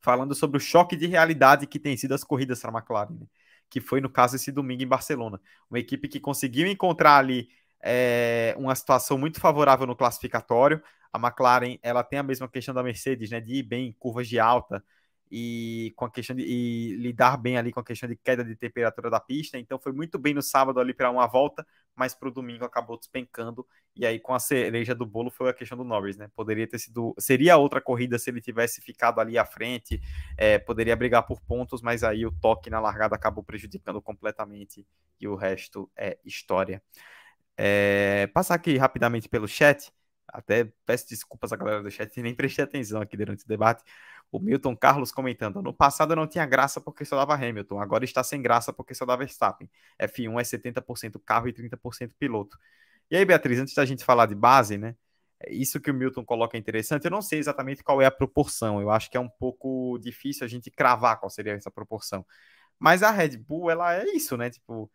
[SPEAKER 2] falando sobre o choque de realidade que tem sido as corridas para a McLaren, né, que foi no caso esse domingo em Barcelona. Uma equipe que conseguiu encontrar ali é, uma situação muito favorável no classificatório, a McLaren ela tem a mesma questão da Mercedes, né, de ir bem em curvas de alta e com a questão de e lidar bem ali com a questão de queda de temperatura da pista. Então foi muito bem no sábado ali para uma volta, mas para o domingo acabou despencando. E aí com a cereja do bolo foi a questão do Norris, né? Poderia ter sido seria outra corrida se ele tivesse ficado ali à frente, é, poderia brigar por pontos, mas aí o toque na largada acabou prejudicando completamente e o resto é história. É, passar aqui rapidamente pelo chat. Até peço desculpas à galera do chat, nem prestei atenção aqui durante o debate. O Milton Carlos comentando: no passado não tinha graça porque só dava Hamilton, agora está sem graça porque só dava Verstappen. F1 é 70% carro e 30% piloto. E aí, Beatriz, antes da gente falar de base, né? Isso que o Milton coloca é interessante. Eu não sei exatamente qual é a proporção. Eu acho que é um pouco difícil a gente cravar qual seria essa proporção. Mas a Red Bull, ela é isso, né? Tipo,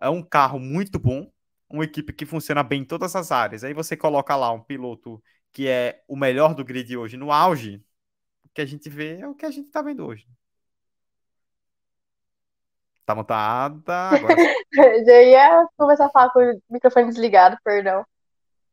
[SPEAKER 2] é um carro muito bom, uma equipe que funciona bem em todas as áreas. Aí você coloca lá um piloto que é o melhor do grid hoje no auge, o que a gente vê é o que a gente está vendo hoje. Tá montada agora.
[SPEAKER 3] Já ia começar a falar com o microfone desligado, perdão.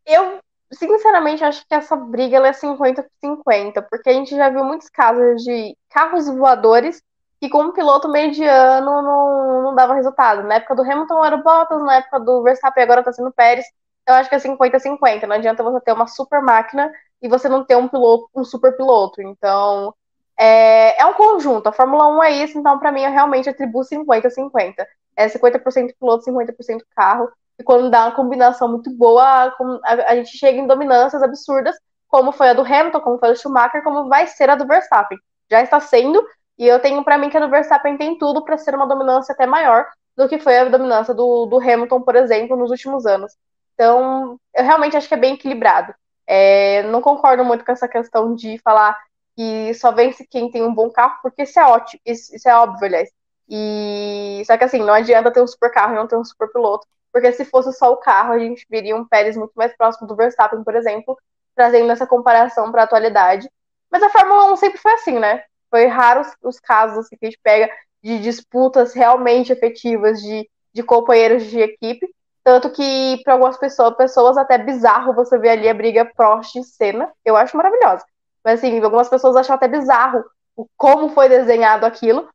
[SPEAKER 3] Eu, sinceramente, acho que essa briga é 50-50, porque a gente já viu muitos casos de carros voadores que com um piloto mediano não, não dava resultado. Na época do Hamilton era o Bottas, na época do Verstappen agora tá sendo o Pérez. Eu acho que é 50-50. Não adianta você ter uma super máquina e você não ter um piloto, um super piloto. Então, é, é um conjunto. A Fórmula 1 é isso, então para mim eu realmente atribuo 50-50. É 50% piloto, 50% carro. E quando dá uma combinação muito boa, a, a, gente chega em dominâncias absurdas, como foi a do Hamilton, como foi a do Schumacher, como vai ser a do Verstappen. Já está sendo, e eu tenho para mim que a do Verstappen tem tudo para ser uma dominância até maior do que foi a dominância do, do Hamilton, por exemplo, nos últimos anos. Então, eu realmente acho que é bem equilibrado. É, não concordo muito com essa questão de falar que só vence quem tem um bom carro, porque isso é ótimo, isso, isso é óbvio, aliás. E só que assim, não adianta ter um super carro e não ter um super piloto, porque se fosse só o carro, a gente viria um Pérez muito mais próximo do Verstappen, por exemplo, trazendo essa comparação para a atualidade. Mas a Fórmula 1 sempre foi assim, né? Foi raros os casos assim, que a gente pega de disputas realmente efetivas de, de companheiros de equipe. Tanto que, para algumas pessoas, pessoas, até bizarro você ver ali a briga Prost e Senna. Eu acho maravilhosa. Mas, assim, algumas pessoas acham até bizarro o como foi desenhado aquilo.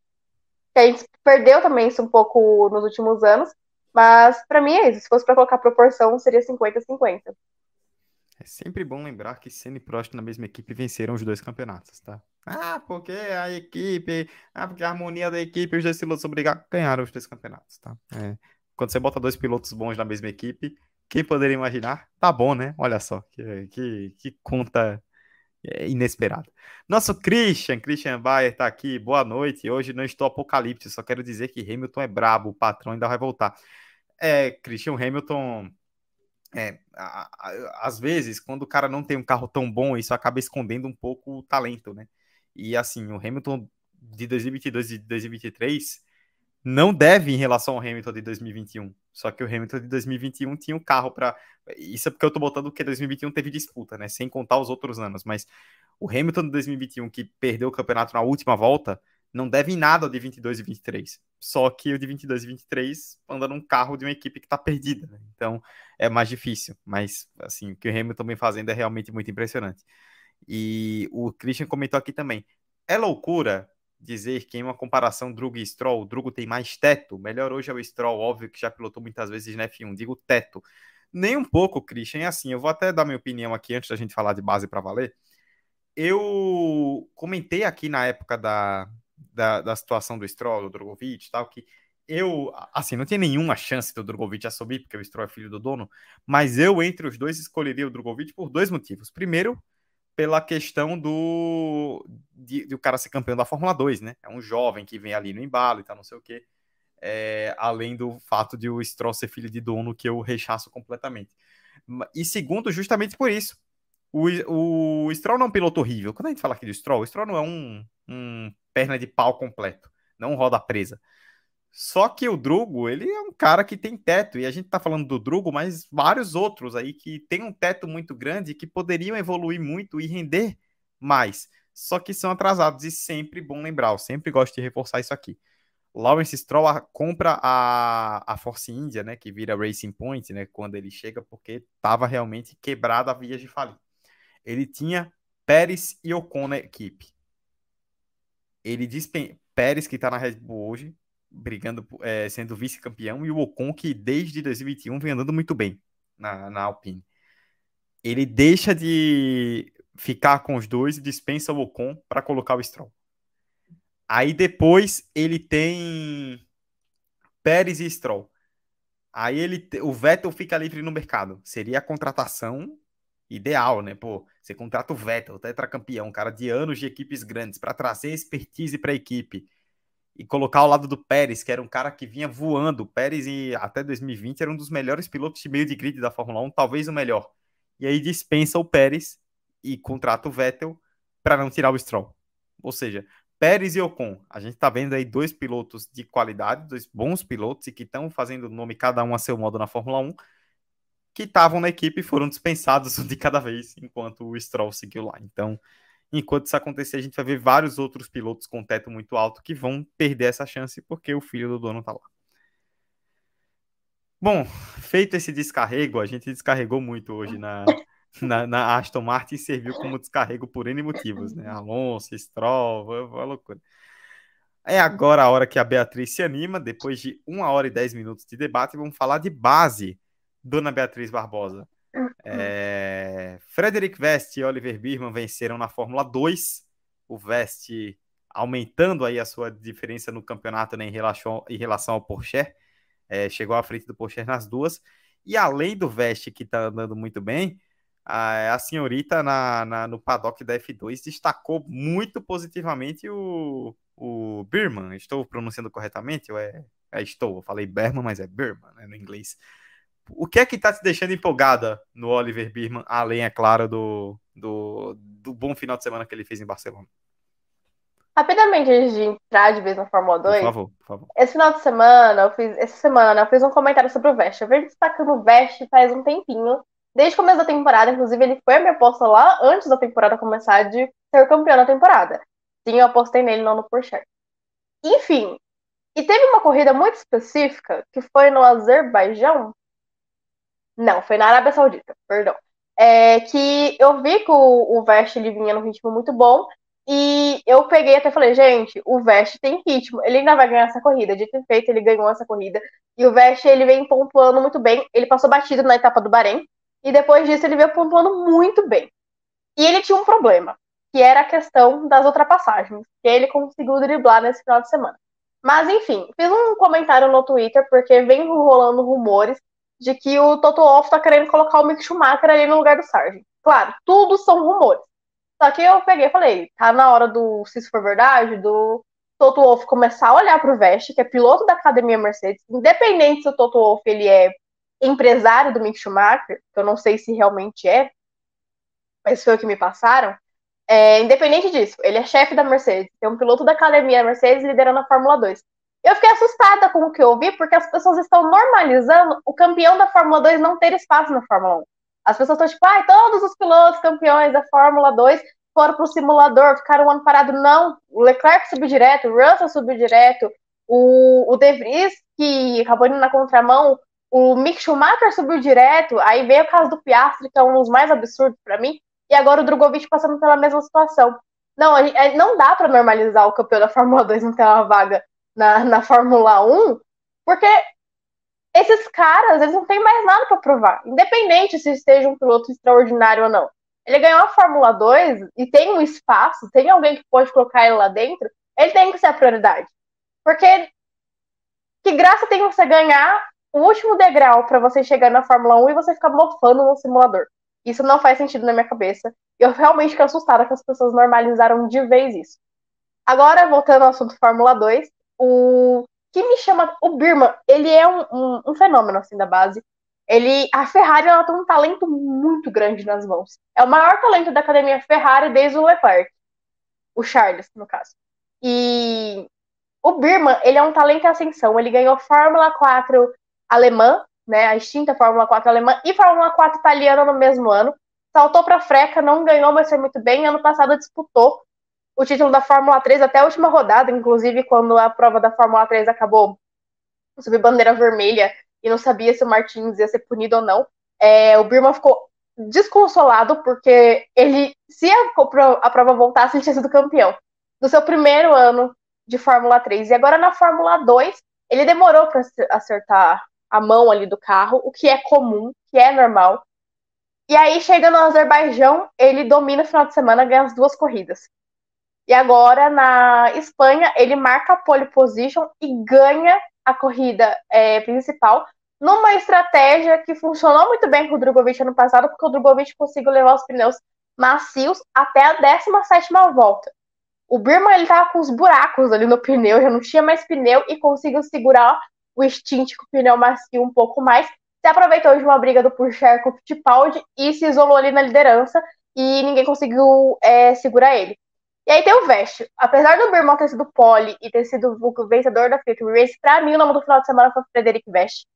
[SPEAKER 3] Que a gente perdeu também isso um pouco nos últimos anos. Mas, para mim, é isso. Se fosse para colocar proporção, seria 50-50.
[SPEAKER 2] É sempre bom lembrar que Senna e Prost na mesma equipe venceram os dois campeonatos, tá? Ah, porque a equipe. Ah, porque a harmonia da equipe, os dois pilotos obrigados ganharam os dois campeonatos, tá? É. Quando você bota dois pilotos bons na mesma equipe, quem poderia imaginar? Tá bom, né? Olha só, que, que, que conta é, inesperada. Nosso Christian, Christian Bayer tá aqui, boa noite. Hoje não estou apocalipse, só quero dizer que Hamilton é brabo, o patrão ainda vai voltar. É, Christian Hamilton. É, às vezes, quando o cara não tem um carro tão bom, isso acaba escondendo um pouco o talento, né? E assim, o Hamilton de 2022 e 2023 não deve em relação ao Hamilton de 2021. Só que o Hamilton de 2021 tinha um carro para. Isso é porque eu tô botando que 2021 teve disputa, né? Sem contar os outros anos. Mas o Hamilton de 2021, que perdeu o campeonato na última volta, não deve em nada ao de 22 e 23. Só que o de 22 e 23 anda num carro de uma equipe que tá perdida. Né? Então é mais difícil. Mas, assim, o que o Hamilton vem fazendo é realmente muito impressionante. E o Christian comentou aqui também. É loucura dizer que em uma comparação Drugo e Stroll, o Drugo tem mais teto. Melhor hoje é o Stroll, óbvio que já pilotou muitas vezes na F1. Digo teto. Nem um pouco, Christian. É assim, eu vou até dar minha opinião aqui antes da gente falar de base para valer. Eu comentei aqui na época da, da, da situação do Stroll, do Drogovic e tal, que eu, assim, não tinha nenhuma chance do Drogovic assumir, porque o Stroll é filho do dono, mas eu, entre os dois, escolheria o Drogovic por dois motivos. Primeiro, pela questão do de, de, o cara ser campeão da Fórmula 2, né? É um jovem que vem ali no embalo e tal, não sei o quê. É, além do fato de o Stroll ser filho de dono, que eu rechaço completamente. E segundo, justamente por isso. O, o Stroll não é um piloto horrível. Quando a gente fala aqui de Stroll, o Stroll não é um, um perna de pau completo, não roda presa. Só que o Drugo, ele é um cara que tem teto, e a gente tá falando do Drugo, mas vários outros aí que tem um teto muito grande que poderiam evoluir muito e render mais. Só que são atrasados, e sempre bom lembrar, eu sempre gosto de reforçar isso aqui. Lawrence Stroll compra a, a Force India, né, que vira Racing Point, né, quando ele chega, porque estava realmente quebrada a via de falir. Ele tinha Pérez e Ocon na equipe. Ele dispen... Pérez, que está na Red Bull hoje, brigando, é, sendo vice-campeão, e o Ocon, que desde 2021 vem andando muito bem na, na Alpine. Ele deixa de ficar com os dois e dispensa o Ocon para colocar o Stroll. Aí depois ele tem Pérez e Stroll. Aí ele, o Vettel fica livre no mercado. Seria a contratação ideal, né? Pô, você contrata o Vettel, tetracampeão, cara de anos de equipes grandes, para trazer expertise para a equipe e colocar ao lado do Pérez, que era um cara que vinha voando. O Pérez, e até 2020, era um dos melhores pilotos de meio de grid da Fórmula 1, talvez o melhor. E aí dispensa o Pérez e contrata o Vettel para não tirar o Stroll. Ou seja, Pérez e Ocon. A gente está vendo aí dois pilotos de qualidade, dois bons pilotos e que estão fazendo nome cada um a seu modo na Fórmula 1, que estavam na equipe e foram dispensados de cada vez, enquanto o Stroll seguiu lá. Então, enquanto isso acontecer, a gente vai ver vários outros pilotos com teto muito alto que vão perder essa chance porque o filho do dono está lá. Bom, feito esse descarrego, a gente descarregou muito hoje na, na, na, Aston Martin serviu como descarrego por N motivos, né? Alonso, Stroll, foi uma loucura. É agora a hora que a Beatriz se anima, depois de uma hora e dez minutos de debate, vamos falar de base, Dona Beatriz Barbosa. É... Frederic Vest e Oliver Birman venceram na Fórmula 2, o Vest aumentando aí a sua diferença no campeonato né, em, relação, em relação ao Porsche, é, chegou à frente do Porsche nas duas, e além do Vest que está andando muito bem, a, a senhorita na, na, no paddock da F2 destacou muito positivamente o, o Birman. Estou pronunciando corretamente? Ou é, é estou? Eu falei Berman, mas é Birman né, no inglês. O que é que está te deixando empolgada no Oliver Birman, além, é claro, do, do, do bom final de semana que ele fez em Barcelona?
[SPEAKER 3] Rapidamente, antes de entrar de vez na Fórmula 2,
[SPEAKER 2] por favor, por favor.
[SPEAKER 3] esse final de semana, eu fiz, essa semana, eu fiz um comentário sobre o Vest. Eu venho destacando o Vest faz um tempinho, Desde o começo da temporada, inclusive, ele foi a minha aposta lá antes da temporada começar de ser campeão da temporada. Sim, eu apostei nele não no Porsche. Enfim, e teve uma corrida muito específica que foi no Azerbaijão. Não, foi na Arábia Saudita, perdão. É, que eu vi que o, o Vest ele vinha num ritmo muito bom. E eu peguei até falei, gente, o Vest tem ritmo, ele ainda vai ganhar essa corrida. De ter feito, ele ganhou essa corrida. E o Vest ele vem pontuando muito bem. Ele passou batido na etapa do Bahrein, e depois disso ele veio pontuando muito bem. E ele tinha um problema, que era a questão das ultrapassagens, que ele conseguiu driblar nesse final de semana. Mas enfim, fiz um comentário no Twitter, porque vem rolando rumores de que o Toto Wolff tá querendo colocar o Mick Schumacher ali no lugar do Sargent. Claro, tudo são rumores. Só que eu peguei e falei, tá na hora do, se isso for verdade, do Toto Wolff começar a olhar pro Vest, que é piloto da academia Mercedes, independente se o Toto Wolff ele é empresário do Mick Schumacher, que eu não sei se realmente é, mas foi o que me passaram. É, independente disso, ele é chefe da Mercedes, é um piloto da academia Mercedes liderando a Fórmula 2. Eu fiquei assustada com o que eu ouvi, porque as pessoas estão normalizando o campeão da Fórmula 2 não ter espaço na Fórmula 1. As pessoas estão tipo, ah, todos os pilotos campeões da Fórmula 2 foram para o simulador, ficaram um ano parado. Não, o Leclerc subiu direto, o Russell subiu direto, o, o De Vries, que acabou indo na contramão, o Mick Schumacher subiu direto, aí veio o caso do Piastri, que é um dos mais absurdos para mim, e agora o Drogovic passando pela mesma situação. Não, gente, não dá para normalizar o campeão da Fórmula 2 não ter uma vaga na, na Fórmula 1, porque esses caras, eles não têm mais nada para provar, independente se esteja um piloto extraordinário ou não. Ele ganhou a Fórmula 2 e tem um espaço, tem alguém que pode colocar ele lá dentro, ele tem que ser a prioridade. Porque que graça tem você ganhar o último degrau para você chegar na Fórmula 1 e você ficar mofando no simulador. Isso não faz sentido na minha cabeça. Eu realmente fico assustada que as pessoas normalizaram de vez isso. Agora, voltando ao assunto Fórmula 2, o que me chama. O Birman, ele é um, um, um fenômeno assim da base. Ele, a Ferrari ela tem um talento muito grande nas mãos. É o maior talento da academia Ferrari desde o Leclerc. O Charles, no caso. E o Birman, ele é um talento em ascensão. Ele ganhou Fórmula 4 alemã, né, a extinta Fórmula 4 alemã e Fórmula 4 italiana no mesmo ano. Saltou para Freca, não ganhou, mas foi muito bem. Ano passado disputou o título da Fórmula 3 até a última rodada, inclusive quando a prova da Fórmula 3 acabou sob bandeira vermelha e não sabia se o Martins ia ser punido ou não. É, o Birman ficou desconsolado porque ele, se a, a prova voltasse, ele tinha sido campeão no seu primeiro ano de Fórmula 3. E agora na Fórmula 2, ele demorou para acertar a mão ali do carro, o que é comum, que é normal. E aí, chega no Azerbaijão, ele domina o final de semana, ganha as duas corridas. E agora, na Espanha, ele marca a pole position e ganha a corrida é, principal numa estratégia que funcionou muito bem com o Drogovic ano passado, porque o Drogovic conseguiu levar os pneus macios até a 17 volta. O Birman ele tava com os buracos ali no pneu, já não tinha mais pneu e conseguiu segurar o stint com o pneu macio um pouco mais, se aproveitou de uma briga do Purcher com o Fittipaldi e se isolou ali na liderança e ninguém conseguiu é, segurar ele. E aí tem o Vest. Apesar do Birman ter sido pole e ter sido o vencedor da Future Race, pra mim o nome do final de semana foi Frederic Vest.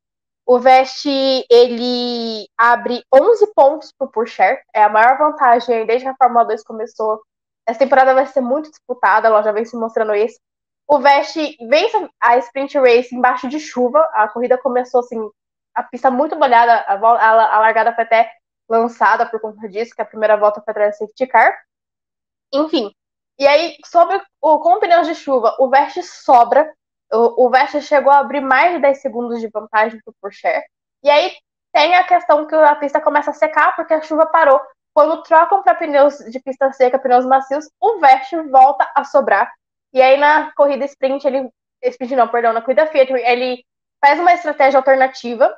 [SPEAKER 3] O Vest, ele abre 11 pontos pro Purcher. É a maior vantagem desde que a Fórmula 2 começou. Essa temporada vai ser muito disputada, ela já vem se mostrando isso. O Vest vence a Sprint Race embaixo de chuva. A corrida começou assim, a pista muito molhada, a, a, a largada foi até lançada por conta disso, que a primeira volta foi atrás do safety car. Enfim, e aí, sobre o, com pneus de chuva, o Vest sobra. O, o Vest chegou a abrir mais de 10 segundos de vantagem para o. E aí tem a questão que a pista começa a secar porque a chuva parou. Quando trocam para pneus de pista seca, pneus macios, o Vest volta a sobrar. E aí na corrida sprint, ele. Sprint não, perdão, na corrida Fiat, ele faz uma estratégia alternativa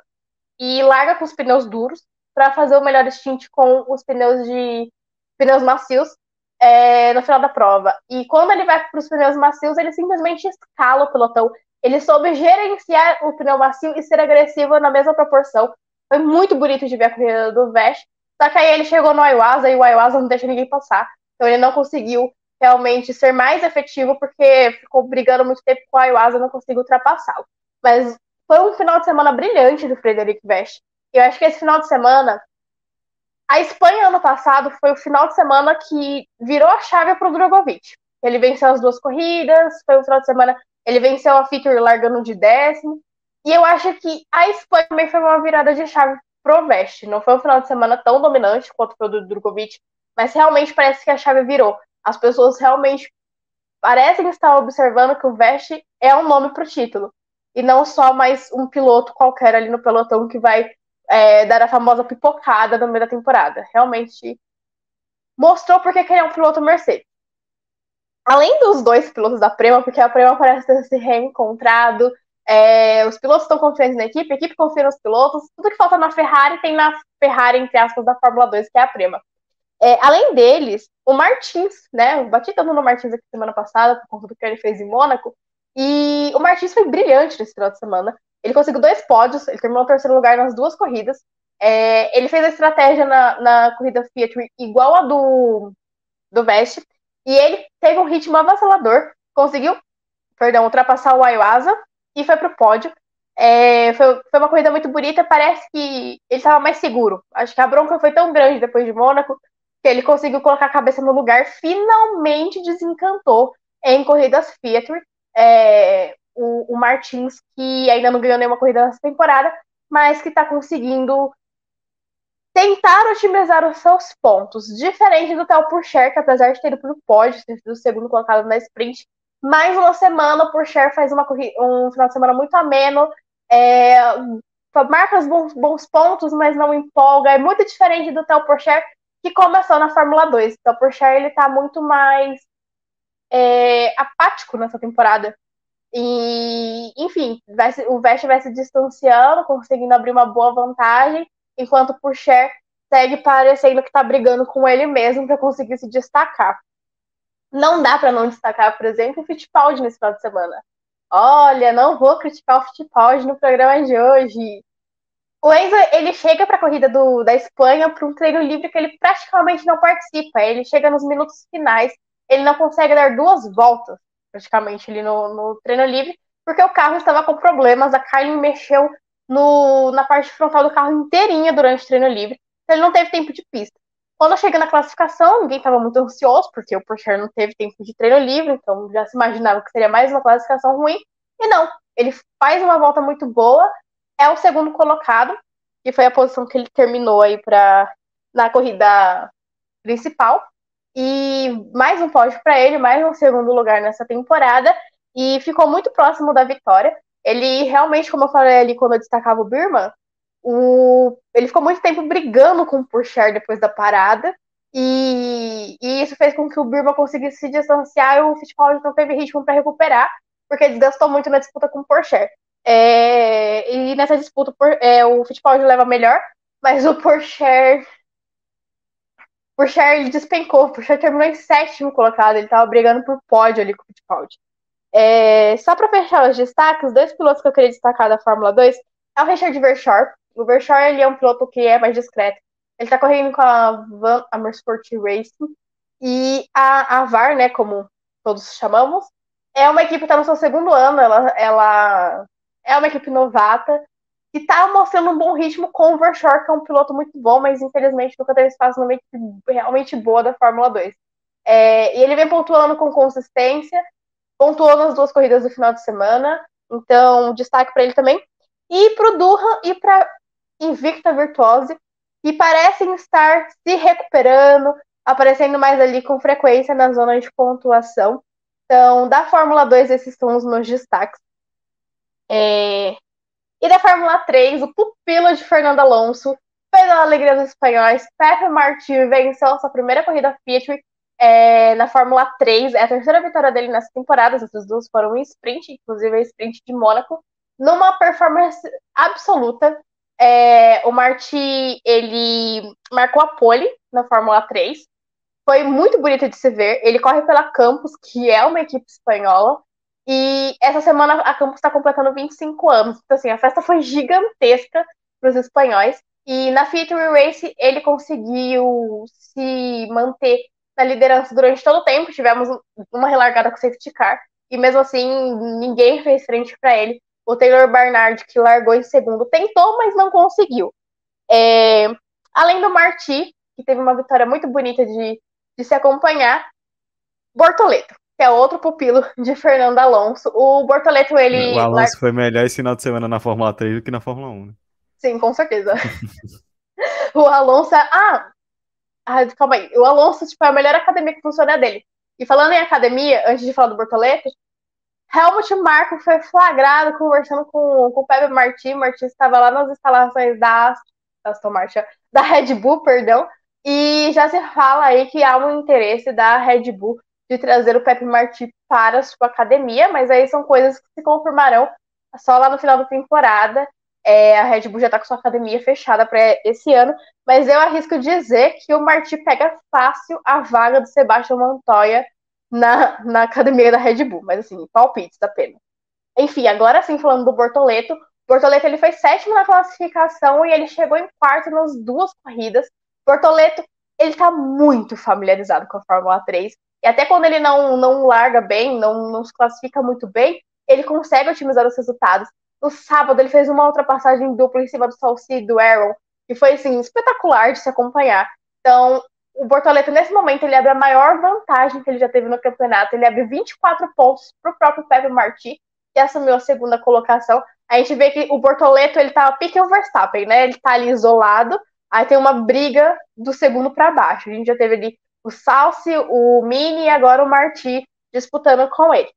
[SPEAKER 3] e larga com os pneus duros para fazer o melhor stint com os pneus de pneus macios é, no final da prova. E quando ele vai para os pneus macios, ele simplesmente escala o pelotão. Ele soube gerenciar o pneu macio e ser agressivo na mesma proporção. Foi muito bonito de ver a corrida do Vesh. Só que aí ele chegou no Iwasa e o Iwasa não deixa ninguém passar. Então ele não conseguiu realmente ser mais efetivo porque ficou brigando muito tempo com o Iwasa e não conseguiu ultrapassá-lo. Mas foi um final de semana brilhante do Frederic Vesh. Eu acho que esse final de semana a Espanha, ano passado, foi o final de semana que virou a chave para o Drogovic. Ele venceu as duas corridas, foi o final de semana. Ele venceu a Feature largando de décimo. E eu acho que a Espanha também foi uma virada de chave pro Veste. Não foi um final de semana tão dominante quanto foi o do Drogovic, mas realmente parece que a chave virou. As pessoas realmente parecem estar observando que o Veste é um nome para o título. E não só mais um piloto qualquer ali no pelotão que vai é, dar a famosa pipocada no meio da temporada. Realmente mostrou porque ele é um piloto Mercedes. Além dos dois pilotos da Prema, porque a Prema parece ter se reencontrado, é, os pilotos estão confiantes na equipe, a equipe confia nos pilotos, tudo que falta na Ferrari tem na Ferrari, entre aspas, da Fórmula 2, que é a Prema. É, além deles, o Martins, né? Eu bati tanto no Martins aqui semana passada, por conta do que ele fez em Mônaco, e o Martins foi brilhante nesse final de semana. Ele conseguiu dois pódios, ele terminou em terceiro lugar nas duas corridas. É, ele fez a estratégia na, na corrida Fiat igual a do, do Vest, e ele teve um ritmo avassalador, conseguiu, perdão, ultrapassar o Ayuasa e foi para o pódio. É, foi, foi uma corrida muito bonita, parece que ele estava mais seguro. Acho que a bronca foi tão grande depois de Mônaco que ele conseguiu colocar a cabeça no lugar, finalmente desencantou em corridas Fiat. É, o, o Martins, que ainda não ganhou nenhuma corrida nessa temporada, mas que está conseguindo tentar otimizar os seus pontos, diferente do Theo Purcher, que apesar de ter ido para o pódio, ter sido o segundo colocado na sprint, mais uma semana o Purcher faz uma um final de semana muito ameno, é, marca os bons, bons, pontos, mas não empolga, é muito diferente do Theo Purcher, que começou na Fórmula 2. O Purcher, ele está muito mais é, apático nessa temporada. E, enfim, vai, o Vest vai se distanciando, conseguindo abrir uma boa vantagem, enquanto o Purcher segue parecendo que está brigando com ele mesmo para conseguir se destacar. Não dá para não destacar, por exemplo, o Fittipaldi nesse final de semana. Olha, não vou criticar o Fittipaldi no programa de hoje. O Enzo, ele chega para a corrida do, da Espanha para um treino livre que ele praticamente não participa. Ele chega nos minutos finais, ele não consegue dar duas voltas praticamente ali no, no treino livre, porque o carro estava com problemas, a Kylie mexeu no, na parte frontal do carro inteirinha durante o treino livre, então ele não teve tempo de pista. Quando chega na classificação, ninguém estava muito ansioso, porque o Porsche não teve tempo de treino livre, então já se imaginava que seria mais uma classificação ruim, e não, ele faz uma volta muito boa, é o segundo colocado, que foi a posição que ele terminou aí para na corrida principal, e mais um pódio para ele, mais um segundo lugar nessa temporada, e ficou muito próximo da vitória. Ele realmente, como eu falei ali quando eu destacava o Birman, o... ele ficou muito tempo brigando com o Purcher depois da parada, e... e, isso fez com que o Birman conseguisse se distanciar e o Fittipaldi não teve ritmo para recuperar, porque desgastou muito na disputa com o Purcher. É... E nessa disputa, é, o Fittipaldi leva melhor, mas o Purcher o Charles despencou, Charles terminou em sétimo colocado, ele estava brigando por pódio ali com o Fittipaldi. É, só para fechar os destaques, os dois pilotos que eu queria destacar da Fórmula 2 é o Richard Verschoor. O Verschoor ele é um piloto que é mais discreto. Ele está correndo com a Van Amersfoort Racing E a, a VAR, né, como todos chamamos, é uma equipe que está no seu segundo ano, ela, ela é uma equipe novata, que está mostrando um bom ritmo com o Vershaw, que é um piloto muito bom, mas infelizmente nunca teve espaço numa equipe realmente boa da Fórmula 2. É, e ele vem pontuando com consistência, pontuou nas duas corridas do final de semana, então destaque para ele também. E para o Durham e para Invicta Virtuose, que parecem estar se recuperando, aparecendo mais ali com frequência na zona de pontuação. Então, da Fórmula 2, esses são os meus destaques. É... E da Fórmula 3, o pupilo de Fernando Alonso, pela alegria dos espanhóis, Pepe Martins venceu sua primeira corrida Fiat é, na Fórmula 3. É a terceira vitória dele nessa temporada. Essas duas foram em sprint, inclusive a sprint de Mônaco, numa performance absoluta. É, o Marti ele marcou a pole na Fórmula 3. Foi muito bonito de se ver. Ele corre pela Campos, que é uma equipe espanhola. E essa semana a Campos está completando 25 anos. Então, assim, a festa foi gigantesca para os espanhóis. E na Fiat Race ele conseguiu se manter na liderança durante todo o tempo. Tivemos uma relargada com safety car. E mesmo assim, ninguém fez frente para ele. O Taylor Barnard, que largou em segundo, tentou, mas não conseguiu. É... Além do Marti, que teve uma vitória muito bonita de, de se acompanhar, Bortoleto, que é outro pupilo de Fernando Alonso. O Bortoleto, ele.
[SPEAKER 2] O Alonso foi melhor esse final de semana na Fórmula 3 do que na Fórmula 1. Né?
[SPEAKER 3] Sim, com certeza. o Alonso. É, ah, ah, calma aí. O Alonso tipo, é a melhor academia que funciona dele. E falando em academia, antes de falar do Bortoleto, Helmut Marko foi flagrado conversando com, com o Pepe Martin. Martin estava lá nas instalações da Aston Martin, da Red Bull, perdão, e já se fala aí que há um interesse da Red Bull de trazer o Pepe Martin para sua academia, mas aí são coisas que se confirmarão só lá no final da temporada. É, a Red Bull já está com sua academia fechada para esse ano, mas eu arrisco dizer que o Martin pega fácil a vaga do Sebastião Montoya na, na academia da Red Bull, mas assim, palpites da pena. Enfim, agora sim, falando do Bortoleto, Bortoleto ele foi sétimo na classificação e ele chegou em quarto nas duas corridas. Bortoleto, ele tá muito familiarizado com a Fórmula 3, e até quando ele não, não larga bem, não, não se classifica muito bem, ele consegue otimizar os resultados. No sábado, ele fez uma ultrapassagem dupla em cima do Salsi e do Aaron, que foi, assim, espetacular de se acompanhar. Então, o Bortoleto, nesse momento, ele abre a maior vantagem que ele já teve no campeonato. Ele abre 24 pontos para o próprio Pepe Marti, que assumiu a segunda colocação. A gente vê que o Bortoleto, ele tá pique o Verstappen, né? Ele tá ali isolado, aí tem uma briga do segundo para baixo. A gente já teve ali o Salsi, o Mini e agora o Marti disputando com ele.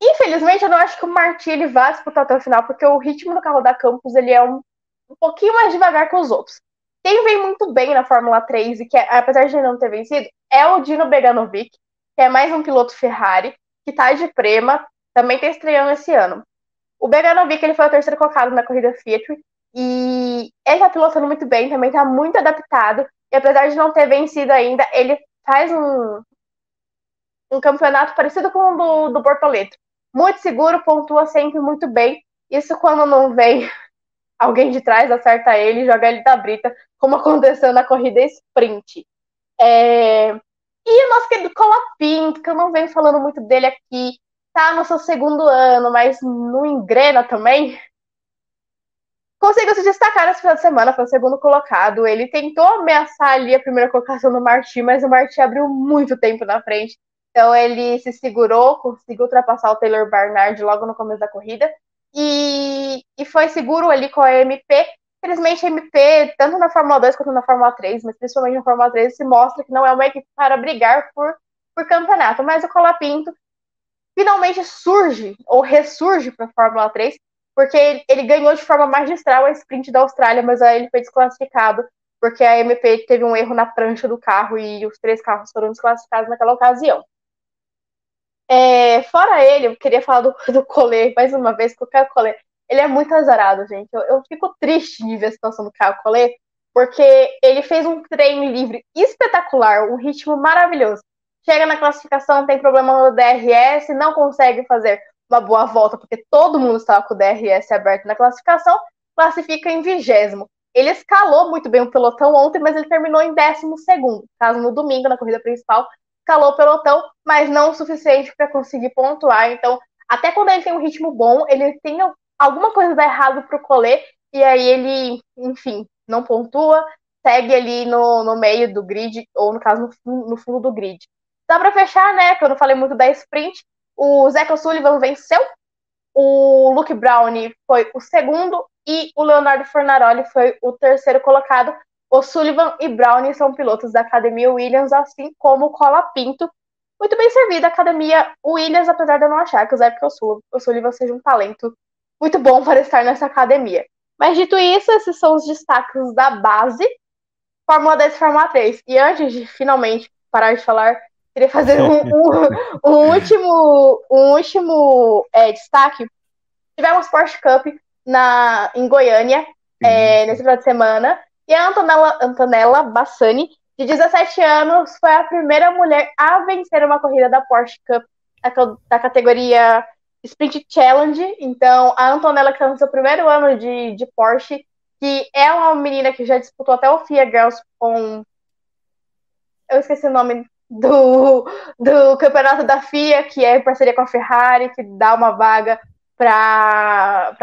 [SPEAKER 3] Infelizmente, eu não acho que o Marti ele vá disputar até o final, porque o ritmo do carro da Campos ele é um, um pouquinho mais devagar que os outros. Quem vem muito bem na Fórmula 3 e que, apesar de não ter vencido, é o Dino Beganovic, que é mais um piloto Ferrari, que está de prema, também está estreando esse ano. O Beganovic ele foi o terceiro colocado na corrida Fiat e ele está pilotando muito bem, também está muito adaptado. E apesar de não ter vencido ainda, ele faz um, um campeonato parecido com o do, do Bortoleto. Muito seguro, pontua sempre muito bem. Isso quando não vem alguém de trás, acerta ele joga ele da brita, como aconteceu na corrida sprint. É... E o nosso querido Colapinto, que eu não venho falando muito dele aqui, tá no seu segundo ano, mas não engrena também. Conseguiu se destacar nesse final de semana, foi o segundo colocado. Ele tentou ameaçar ali a primeira colocação do Marti, mas o Marti abriu muito tempo na frente. Então ele se segurou, conseguiu ultrapassar o Taylor Barnard logo no começo da corrida. E, e foi seguro ali com a MP. Infelizmente, a MP, tanto na Fórmula 2 quanto na Fórmula 3, mas principalmente na Fórmula 3, se mostra que não é uma equipe para brigar por, por campeonato. Mas o Colapinto finalmente surge, ou ressurge para a Fórmula 3, porque ele, ele, ganhou de forma magistral a sprint da Austrália, mas aí ele foi desclassificado, porque a MP teve um erro na prancha do carro e os três carros foram desclassificados naquela ocasião. É, fora ele, eu queria falar do, do mais uma vez, porque o Collet, ele é muito azarado, gente. Eu, eu fico triste de ver a situação do Caio Collet, porque ele fez um treino livre espetacular, um ritmo maravilhoso. Chega na classificação, tem problema no DRS, não consegue fazer uma boa volta, porque todo mundo estava com o DRS aberto na classificação, classifica em vigésimo. ele escalou muito bem o pelotão ontem, mas ele terminou em 12 segundo. Caso no domingo, na corrida principal, escalou o pelotão, mas não o suficiente para conseguir pontuar. Então, até quando ele tem um ritmo bom, ele tem alguma coisa dá errado pro colê, e aí ele, enfim, não pontua, segue ali no, no meio do grid, ou no caso, no, no fundo do grid. Dá para fechar, né? Que eu não falei muito da sprint. O Zeca Sullivan venceu, o Luke Brown foi o segundo e o Leonardo Fornaroli foi o terceiro colocado. O Sullivan e Brown são pilotos da Academia Williams, assim como o Cola Pinto. Muito bem servida a Academia Williams, apesar de eu não achar que o Zeca Sullivan seja um talento muito bom para estar nessa academia. Mas dito isso, esses são os destaques da base, Fórmula 10 e Fórmula 3. E antes de finalmente parar de falar, queria fazer um, um, um último, um último é, destaque. Tivemos Porsche Cup na, em Goiânia é, nesse final de semana. E a Antonella, Antonella Bassani, de 17 anos, foi a primeira mulher a vencer uma corrida da Porsche Cup da, da categoria Sprint Challenge. Então, a Antonella, que está no seu primeiro ano de, de Porsche, que é uma menina que já disputou até o FIA Girls com. Eu esqueci o nome do, do campeonato da FIA, que é parceria com a Ferrari, que dá uma vaga para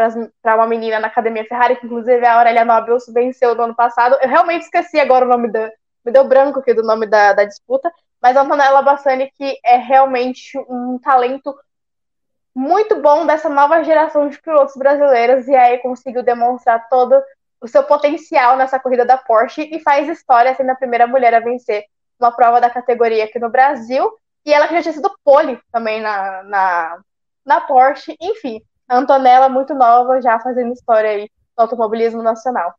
[SPEAKER 3] uma menina na Academia Ferrari, que inclusive a Aurélia Nobles venceu no ano passado. Eu realmente esqueci agora o nome da. Me deu branco aqui do nome da, da disputa, mas a Antonella Bassani, que é realmente um talento muito bom dessa nova geração de pilotos brasileiros, e aí conseguiu demonstrar todo o seu potencial nessa corrida da Porsche e faz história sendo a primeira mulher a vencer uma prova da categoria aqui no Brasil. E ela que já tinha sido pole também na, na, na Porsche. Enfim, a Antonella, muito nova, já fazendo história aí no automobilismo nacional.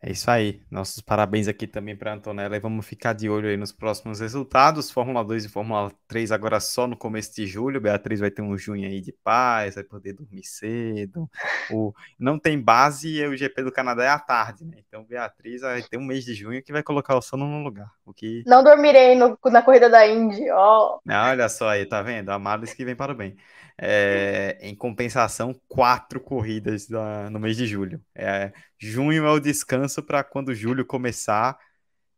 [SPEAKER 2] É isso aí. Nossos parabéns aqui também para a Antonella e vamos ficar de olho aí nos próximos resultados. Fórmula 2 e Fórmula 3 agora só no começo de julho. Beatriz vai ter um junho aí de paz, vai poder dormir cedo. O... Não tem base e o GP do Canadá é à tarde, né? Então Beatriz vai ter um mês de junho que vai colocar o sono no lugar. O que...
[SPEAKER 3] Não dormirei no, na corrida da Indy, ó.
[SPEAKER 2] Oh. Olha só aí, tá vendo? Amados que vem para o bem. É, em compensação, quatro corridas da, no mês de julho. É, junho é o descanso para quando julho começar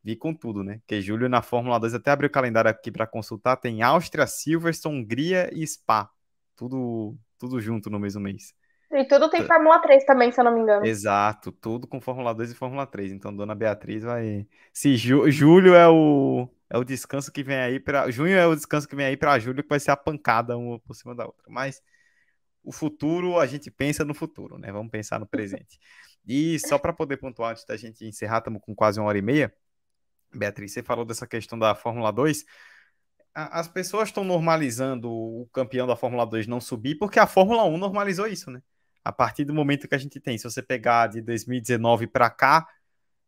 [SPEAKER 2] vir com tudo, né? Porque julho na Fórmula 2, até abrir o calendário aqui para consultar, tem Áustria, Silverstone, Hungria e Spa. Tudo, tudo junto no mesmo mês.
[SPEAKER 3] E tudo tem Fórmula 3 também, se eu não me engano.
[SPEAKER 2] Exato, tudo com Fórmula 2 e Fórmula 3. Então, Dona Beatriz vai. Se ju... julho é o é o descanso que vem aí para junho é o descanso que vem aí para julho que vai ser a pancada uma por cima da outra. Mas o futuro a gente pensa no futuro, né? Vamos pensar no presente. E só para poder pontuar antes da gente encerrar, estamos com quase uma hora e meia. Beatriz, você falou dessa questão da Fórmula 2. As pessoas estão normalizando o campeão da Fórmula 2 não subir porque a Fórmula 1 normalizou isso, né? A partir do momento que a gente tem, se você pegar de 2019 para cá,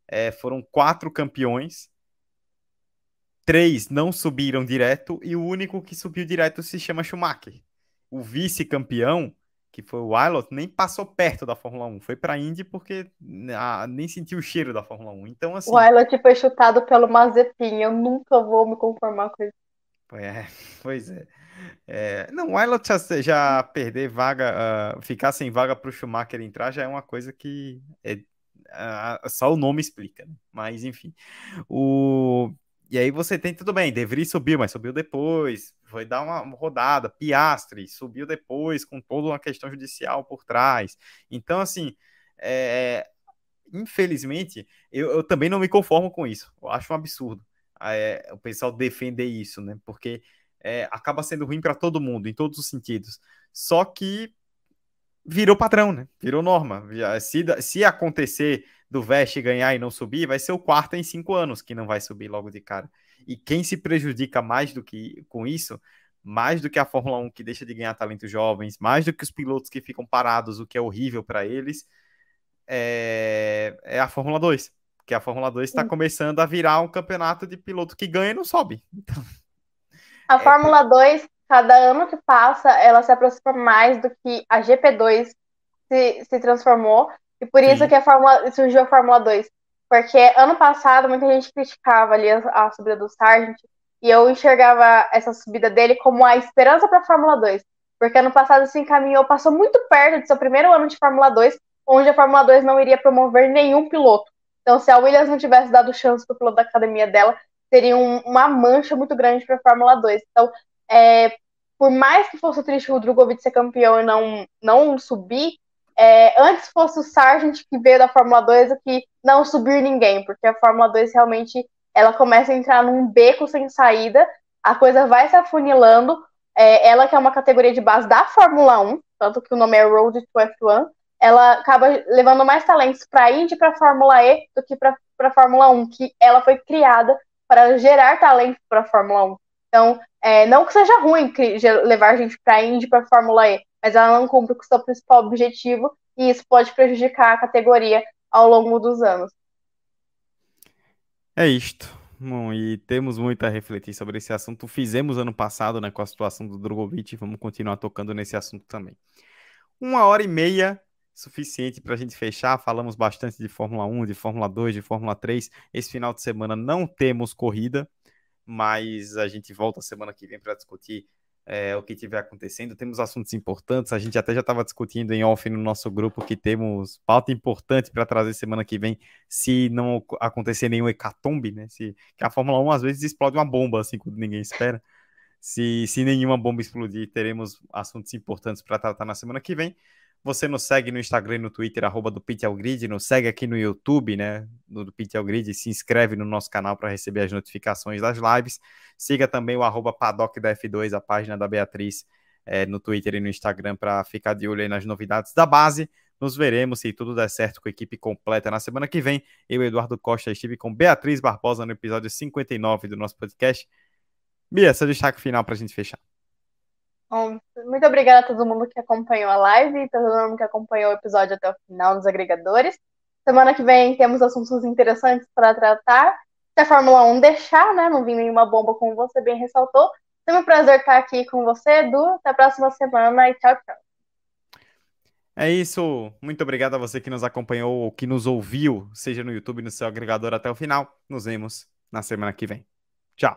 [SPEAKER 2] é, foram quatro campeões três não subiram direto e o único que subiu direto se chama Schumacher. O vice-campeão, que foi o Wilot, nem passou perto da Fórmula 1. Foi para a Indy porque ah, nem sentiu o cheiro da Fórmula 1. Então, assim.
[SPEAKER 3] O Wilot foi chutado pelo Mazepin. Eu nunca vou me conformar com isso.
[SPEAKER 2] É, pois é. é não, o Wilot já, já, perder vaga, uh, ficar sem vaga para o Schumacher entrar já é uma coisa que é, uh, só o nome explica. Né? Mas, enfim. O, e aí você tem, tudo bem, De Vries subiu, mas subiu depois, foi dar uma rodada, Piastre subiu depois, com toda uma questão judicial por trás. Então, assim, é, infelizmente, eu, eu, também não me conformo com isso. Eu acho um absurdo é, o pessoal defender isso, né? Porque é, acaba sendo ruim para todo mundo, em todos os sentidos. Só que virou padrão, né? Virou norma. Se, se acontecer do Veste ganhar e não subir, vai ser o quarto em cinco anos que não vai subir logo de cara. E quem se prejudica mais do que com isso, mais do que a Fórmula 1 que deixa de ganhar talentos jovens, mais do que os pilotos que ficam parados, o que é horrível para eles, é, é, a Fórmula 2. Porque a Fórmula 2 está começando a virar um campeonato de piloto que ganha e não sobe. Então,
[SPEAKER 3] a é... Fórmula 2, cada ano que passa, ela se aproxima mais do que a GP2 se, se transformou e por isso Sim. que a Fórmula, surgiu a Fórmula 2. Porque ano passado muita gente criticava ali a, a subida do Sargent e eu enxergava essa subida dele como a esperança para a Fórmula 2. Porque ano passado se encaminhou, passou muito perto de seu primeiro ano de Fórmula 2, onde a Fórmula 2 não iria promover nenhum piloto. Então, se a Williams não tivesse dado chance para o piloto da academia dela, seria um, uma mancha muito grande para a Fórmula 2. Então, é, por mais que fosse triste o Drogovic ser campeão e não, não subir, é, antes fosse o Sargent que veio da Fórmula 2 do que não subir ninguém, porque a Fórmula 2 realmente ela começa a entrar num beco sem saída, a coisa vai se afunilando. É, ela que é uma categoria de base da Fórmula 1, tanto que o nome é Road to F1, ela acaba levando mais talentos para a Indy para a Fórmula E do que para a Fórmula 1, que ela foi criada para gerar talento para a Fórmula 1. Então, é, não que seja ruim levar gente para a Indy para a Fórmula E, mas ela não cumpre com o seu principal objetivo e isso pode prejudicar a categoria ao longo dos anos.
[SPEAKER 2] É isto. Bom, e temos muito a refletir sobre esse assunto. Fizemos ano passado, né, com a situação do Drogovic, vamos continuar tocando nesse assunto também. Uma hora e meia suficiente para a gente fechar. Falamos bastante de Fórmula 1, de Fórmula 2, de Fórmula 3. Esse final de semana não temos corrida, mas a gente volta semana que vem para discutir é, o que tiver acontecendo. Temos assuntos importantes. A gente até já estava discutindo em off no nosso grupo que temos pauta importante para trazer semana que vem, se não acontecer nenhum hecatombe, né? Se, que a Fórmula 1 às vezes explode uma bomba assim quando ninguém espera. Se, se nenhuma bomba explodir, teremos assuntos importantes para tratar na semana que vem. Você nos segue no Instagram e no Twitter, arroba do Grid, nos segue aqui no YouTube, né, do, do Grid, se inscreve no nosso canal para receber as notificações das lives. Siga também o arroba Paddock da F2, a página da Beatriz, é, no Twitter e no Instagram para ficar de olho aí nas novidades da base. Nos veremos, se tudo der certo, com a equipe completa na semana que vem. Eu, Eduardo Costa, estive com Beatriz Barbosa no episódio 59 do nosso podcast. Bia, seu destaque final para a gente fechar.
[SPEAKER 3] Muito obrigada a todo mundo que acompanhou a live e todo mundo que acompanhou o episódio até o final nos agregadores. Semana que vem temos assuntos interessantes para tratar. Se a Fórmula 1 deixar, né? Não vim nenhuma bomba, como você bem ressaltou. Foi um prazer estar aqui com você, Edu. Até a próxima semana e tchau, tchau.
[SPEAKER 2] É isso. Muito obrigado a você que nos acompanhou ou que nos ouviu, seja no YouTube, no seu agregador até o final. Nos vemos na semana que vem. Tchau.